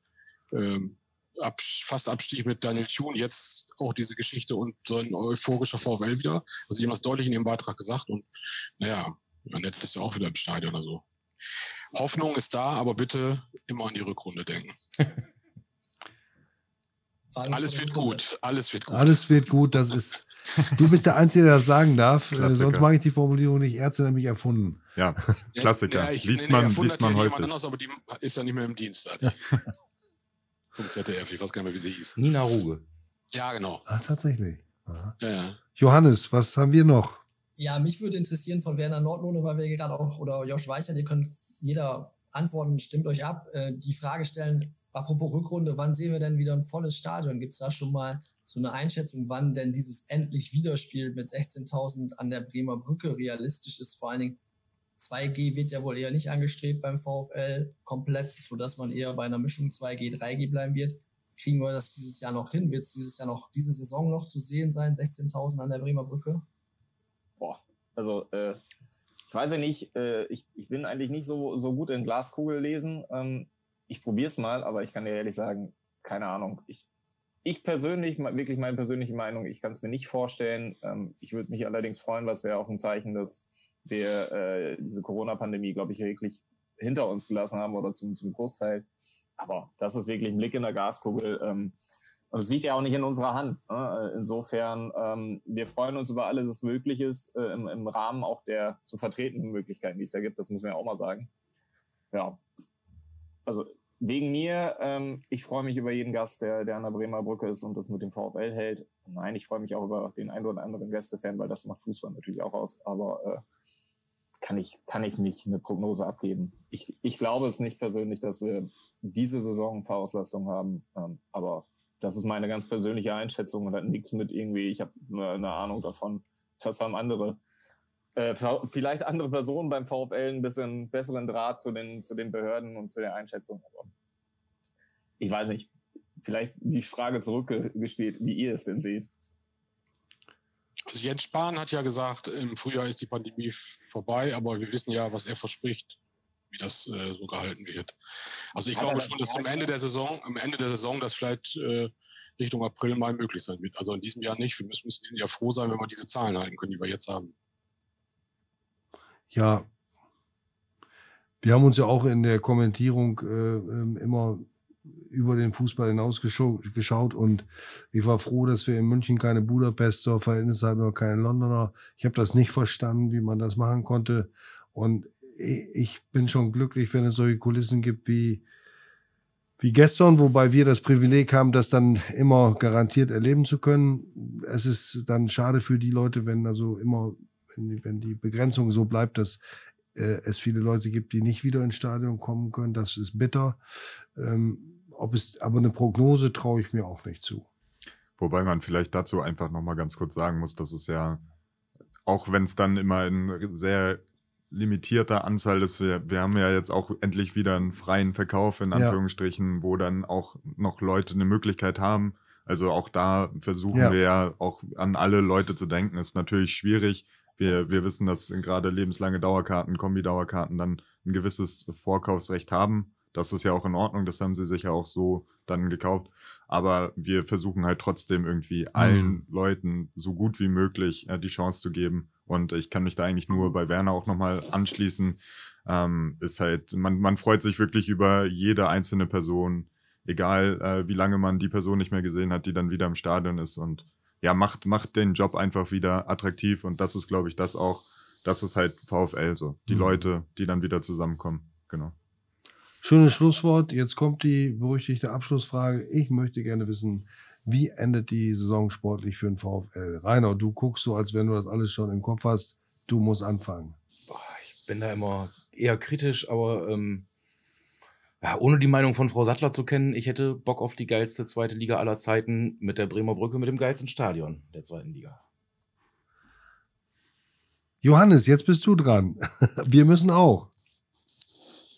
Ähm, ab, fast Abstieg mit Daniel Thun, jetzt auch diese Geschichte und so ein euphorischer VfL wieder. Also die haben das deutlich in ihrem Beitrag gesagt und naja, Annette ist ja auch wieder im Stadion oder so. Hoffnung ist da, aber bitte immer an die Rückrunde denken. alles wird gut, alles wird gut. Alles wird gut, das ist. Du bist der Einzige, der das sagen darf. Klassiker. Sonst mache ich die Formulierung nicht. Ärzte nämlich erfunden. Ja, Klassiker. Ja, ich, liest nee, man, liest man häufig. Anders, aber die ist ja nicht mehr im Dienst. Vom ZDF, ich weiß gar nicht mehr, wie sie hieß. Nina Ruge. Ja, genau. Ah, tatsächlich. Ja, ja. Johannes, was haben wir noch? Ja, mich würde interessieren von Werner Nordlohne, weil wir gerade auch, oder Josh Weicher, die können jeder antworten, stimmt euch ab, äh, die Frage stellen, apropos Rückrunde, wann sehen wir denn wieder ein volles Stadion? Gibt es da schon mal so eine Einschätzung, wann denn dieses endlich Wiederspiel mit 16.000 an der Bremer Brücke realistisch ist? Vor allen Dingen 2G wird ja wohl eher nicht angestrebt beim VfL komplett, sodass man eher bei einer Mischung 2G, 3G bleiben wird. Kriegen wir das dieses Jahr noch hin? Wird es dieses Jahr noch, diese Saison noch zu sehen sein, 16.000 an der Bremer Brücke? Boah, also äh, ich weiß ja nicht, äh, ich, ich bin eigentlich nicht so, so gut in Glaskugel lesen. Ähm, ich probiere es mal, aber ich kann dir ehrlich sagen, keine Ahnung. Ich, ich persönlich, wirklich meine persönliche Meinung, ich kann es mir nicht vorstellen. Ähm, ich würde mich allerdings freuen, was wäre auch ein Zeichen, dass wir äh, diese Corona-Pandemie, glaube ich, wirklich hinter uns gelassen haben oder zum, zum Großteil. Aber das ist wirklich ein Blick in der Gaskugel. Ähm, und es liegt ja auch nicht in unserer Hand. Ne? Insofern, ähm, wir freuen uns über alles, was möglich ist, äh, im, im Rahmen auch der zu vertretenen Möglichkeiten, die es ja gibt. Das müssen wir auch mal sagen. Ja. Also wegen mir, ähm, ich freue mich über jeden Gast, der, der an der Bremer Brücke ist und das mit dem VfL hält. Nein, ich freue mich auch über den einen oder anderen Gästefan, weil das macht Fußball natürlich auch aus. Aber äh, kann ich, kann ich nicht eine Prognose abgeben. Ich, ich glaube es nicht persönlich, dass wir diese Saison Fahrauslastung haben. Ähm, aber das ist meine ganz persönliche Einschätzung und hat nichts mit irgendwie, ich habe eine Ahnung davon. Das haben andere, äh, vielleicht andere Personen beim VfL ein bisschen besseren Draht zu den, zu den Behörden und zu der Einschätzung. Aber ich weiß nicht, vielleicht die Frage zurückgespielt, wie ihr es denn seht. Also Jens Spahn hat ja gesagt, im Frühjahr ist die Pandemie vorbei, aber wir wissen ja, was er verspricht, wie das äh, so gehalten wird. Also ich glaube schon, dass zum Ende der Saison, am Ende der Saison das vielleicht äh, Richtung April, Mai möglich sein wird. Also in diesem Jahr nicht. Wir müssen, müssen ja froh sein, wenn wir diese Zahlen halten können, die wir jetzt haben. Ja, wir haben uns ja auch in der Kommentierung äh, ähm, immer über den Fußball hinaus geschaut und ich war froh, dass wir in München keine Budapester Verhältnisse hatten oder keine Londoner. Ich habe das nicht verstanden, wie man das machen konnte und ich bin schon glücklich, wenn es solche Kulissen gibt wie wie gestern, wobei wir das Privileg haben, das dann immer garantiert erleben zu können. Es ist dann schade für die Leute, wenn also immer, wenn die, wenn die Begrenzung so bleibt, dass äh, es viele Leute gibt, die nicht wieder ins Stadion kommen können. Das ist bitter. Ähm, ob es, aber eine Prognose traue ich mir auch nicht zu. Wobei man vielleicht dazu einfach nochmal ganz kurz sagen muss, dass es ja, auch wenn es dann immer in sehr limitierter Anzahl ist, wir, wir haben ja jetzt auch endlich wieder einen freien Verkauf in Anführungsstrichen, ja. wo dann auch noch Leute eine Möglichkeit haben. Also auch da versuchen ja. wir ja auch an alle Leute zu denken. Ist natürlich schwierig, wir, wir wissen, dass gerade lebenslange Dauerkarten, Kombi-Dauerkarten dann ein gewisses Vorkaufsrecht haben. Das ist ja auch in Ordnung, das haben sie sich ja auch so dann gekauft. Aber wir versuchen halt trotzdem irgendwie allen mhm. Leuten so gut wie möglich äh, die Chance zu geben. Und ich kann mich da eigentlich nur bei Werner auch nochmal anschließen. Ähm, ist halt, man, man freut sich wirklich über jede einzelne Person, egal äh, wie lange man die Person nicht mehr gesehen hat, die dann wieder im Stadion ist. Und ja, macht, macht den Job einfach wieder attraktiv und das ist, glaube ich, das auch, das ist halt VfL so. Die mhm. Leute, die dann wieder zusammenkommen. Genau. Schönes Schlusswort. Jetzt kommt die berüchtigte Abschlussfrage. Ich möchte gerne wissen, wie endet die Saison sportlich für den VfL? Rainer, du guckst so, als wenn du das alles schon im Kopf hast. Du musst anfangen. Ich bin da immer eher kritisch, aber ähm, ja, ohne die Meinung von Frau Sattler zu kennen, ich hätte Bock auf die geilste zweite Liga aller Zeiten mit der Bremer Brücke, mit dem geilsten Stadion der zweiten Liga. Johannes, jetzt bist du dran. Wir müssen auch.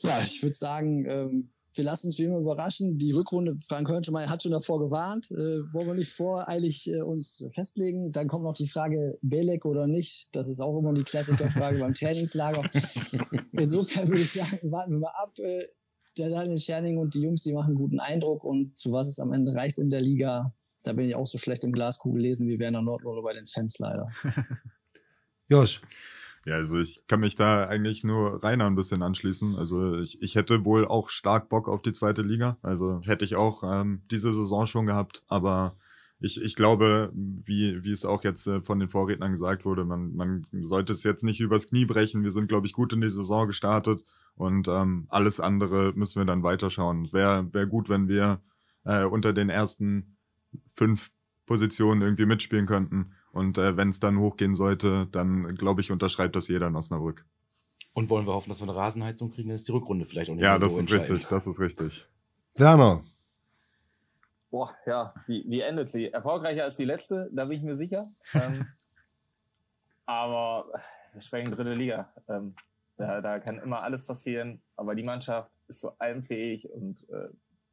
Ja, ich würde sagen, ähm, wir lassen uns wie immer überraschen. Die Rückrunde, Frank Hörnschemeyer hat schon davor gewarnt. Äh, wollen wir nicht voreilig äh, uns festlegen. Dann kommt noch die Frage, Belek oder nicht. Das ist auch immer die Klassikerfrage beim Trainingslager. Insofern würde ich sagen, warten wir mal ab. Äh, der Daniel Scherning und die Jungs, die machen einen guten Eindruck und zu was es am Ende reicht in der Liga, da bin ich auch so schlecht im Glaskugel lesen wie Werner Nordlohne bei den Fans leider. Josh. Ja, also ich kann mich da eigentlich nur Rainer ein bisschen anschließen. Also ich, ich hätte wohl auch stark Bock auf die zweite Liga. Also hätte ich auch ähm, diese Saison schon gehabt. Aber ich, ich glaube, wie, wie es auch jetzt äh, von den Vorrednern gesagt wurde, man, man sollte es jetzt nicht übers Knie brechen. Wir sind, glaube ich, gut in die Saison gestartet. Und ähm, alles andere müssen wir dann weiterschauen. Wäre wär gut, wenn wir äh, unter den ersten fünf Positionen irgendwie mitspielen könnten. Und äh, wenn es dann hochgehen sollte, dann glaube ich, unterschreibt das jeder in Osnabrück. Und wollen wir hoffen, dass wir eine Rasenheizung kriegen, dann ist die Rückrunde vielleicht auch nicht Ja, das so ist richtig, das ist richtig. Werner. Boah, ja, wie, wie endet sie? Erfolgreicher als die letzte, da bin ich mir sicher. ähm, aber wir sprechen dritte Liga. Ähm, da, da kann immer alles passieren, aber die Mannschaft ist so allem fähig und äh,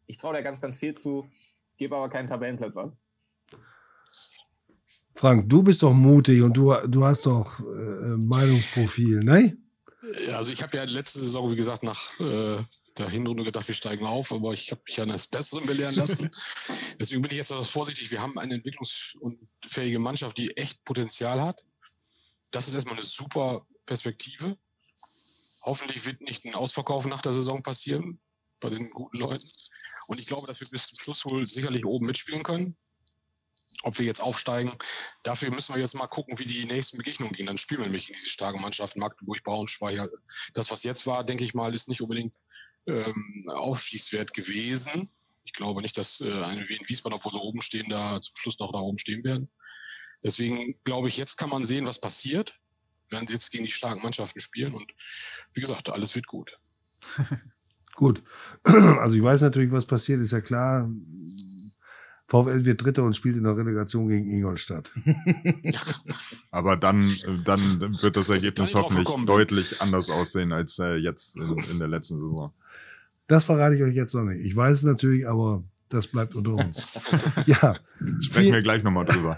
ich traue da ganz, ganz viel zu, gebe aber keinen Tabellenplatz an. Frank, du bist doch mutig und du, du hast doch äh, Meinungsprofil, ne? Ja, also ich habe ja letzte Saison, wie gesagt, nach äh, der Hinrunde gedacht, wir steigen auf, aber ich habe mich eines Besseren belehren lassen. Deswegen bin ich jetzt etwas vorsichtig. Wir haben eine entwicklungsfähige Mannschaft, die echt Potenzial hat. Das ist erstmal eine super Perspektive. Hoffentlich wird nicht ein Ausverkauf nach der Saison passieren bei den guten Leuten. Und ich glaube, dass wir bis zum Schluss wohl sicherlich oben mitspielen können. Ob wir jetzt aufsteigen, dafür müssen wir jetzt mal gucken, wie die nächsten Begegnungen gehen. Dann spielen wir nämlich gegen diese starke Mannschaft Magdeburg, Braunschweig. Das, was jetzt war, denke ich mal, ist nicht unbedingt ähm, Aufstiegswert gewesen. Ich glaube nicht, dass äh, eine wie in Wiesbaden, obwohl sie oben stehen, da zum Schluss noch da oben stehen werden. Deswegen glaube ich, jetzt kann man sehen, was passiert werden sie jetzt gegen die starken Mannschaften spielen und wie gesagt, alles wird gut. gut. Also ich weiß natürlich, was passiert, ist ja klar. VfL wird Dritter und spielt in der Relegation gegen Ingolstadt. Aber dann, dann wird das Ergebnis hoffentlich deutlich anders aussehen als äh, jetzt in, in, der letzten Saison. Das verrate ich euch jetzt noch nicht. Ich weiß es natürlich, aber das bleibt unter uns. ja. Sprechen wir gleich nochmal drüber.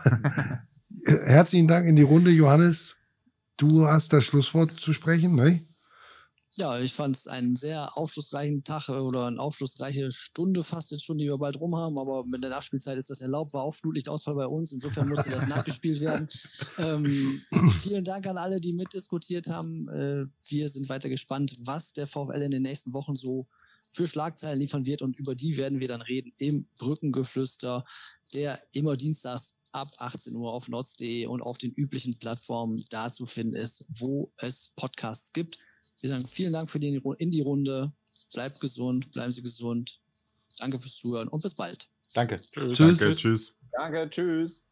Herzlichen Dank in die Runde, Johannes. Du hast das Schlusswort zu sprechen, ne? Ja, ich fand es einen sehr aufschlussreichen Tag oder eine aufschlussreiche Stunde fast jetzt schon, die wir bald rum haben, aber mit der Nachspielzeit ist das erlaubt, war auch Flutlichtausfall bei uns, insofern musste das nachgespielt werden. Ähm, vielen Dank an alle, die mitdiskutiert haben. Äh, wir sind weiter gespannt, was der VfL in den nächsten Wochen so für Schlagzeilen liefern wird und über die werden wir dann reden im Brückengeflüster, der immer dienstags ab 18 Uhr auf nots.de und auf den üblichen Plattformen da zu finden ist, wo es Podcasts gibt. Wir sagen vielen Dank für die in die Runde. Bleibt gesund, bleiben Sie gesund. Danke fürs Zuhören und bis bald. Danke. Tschüss. Danke, tschüss. Danke, tschüss.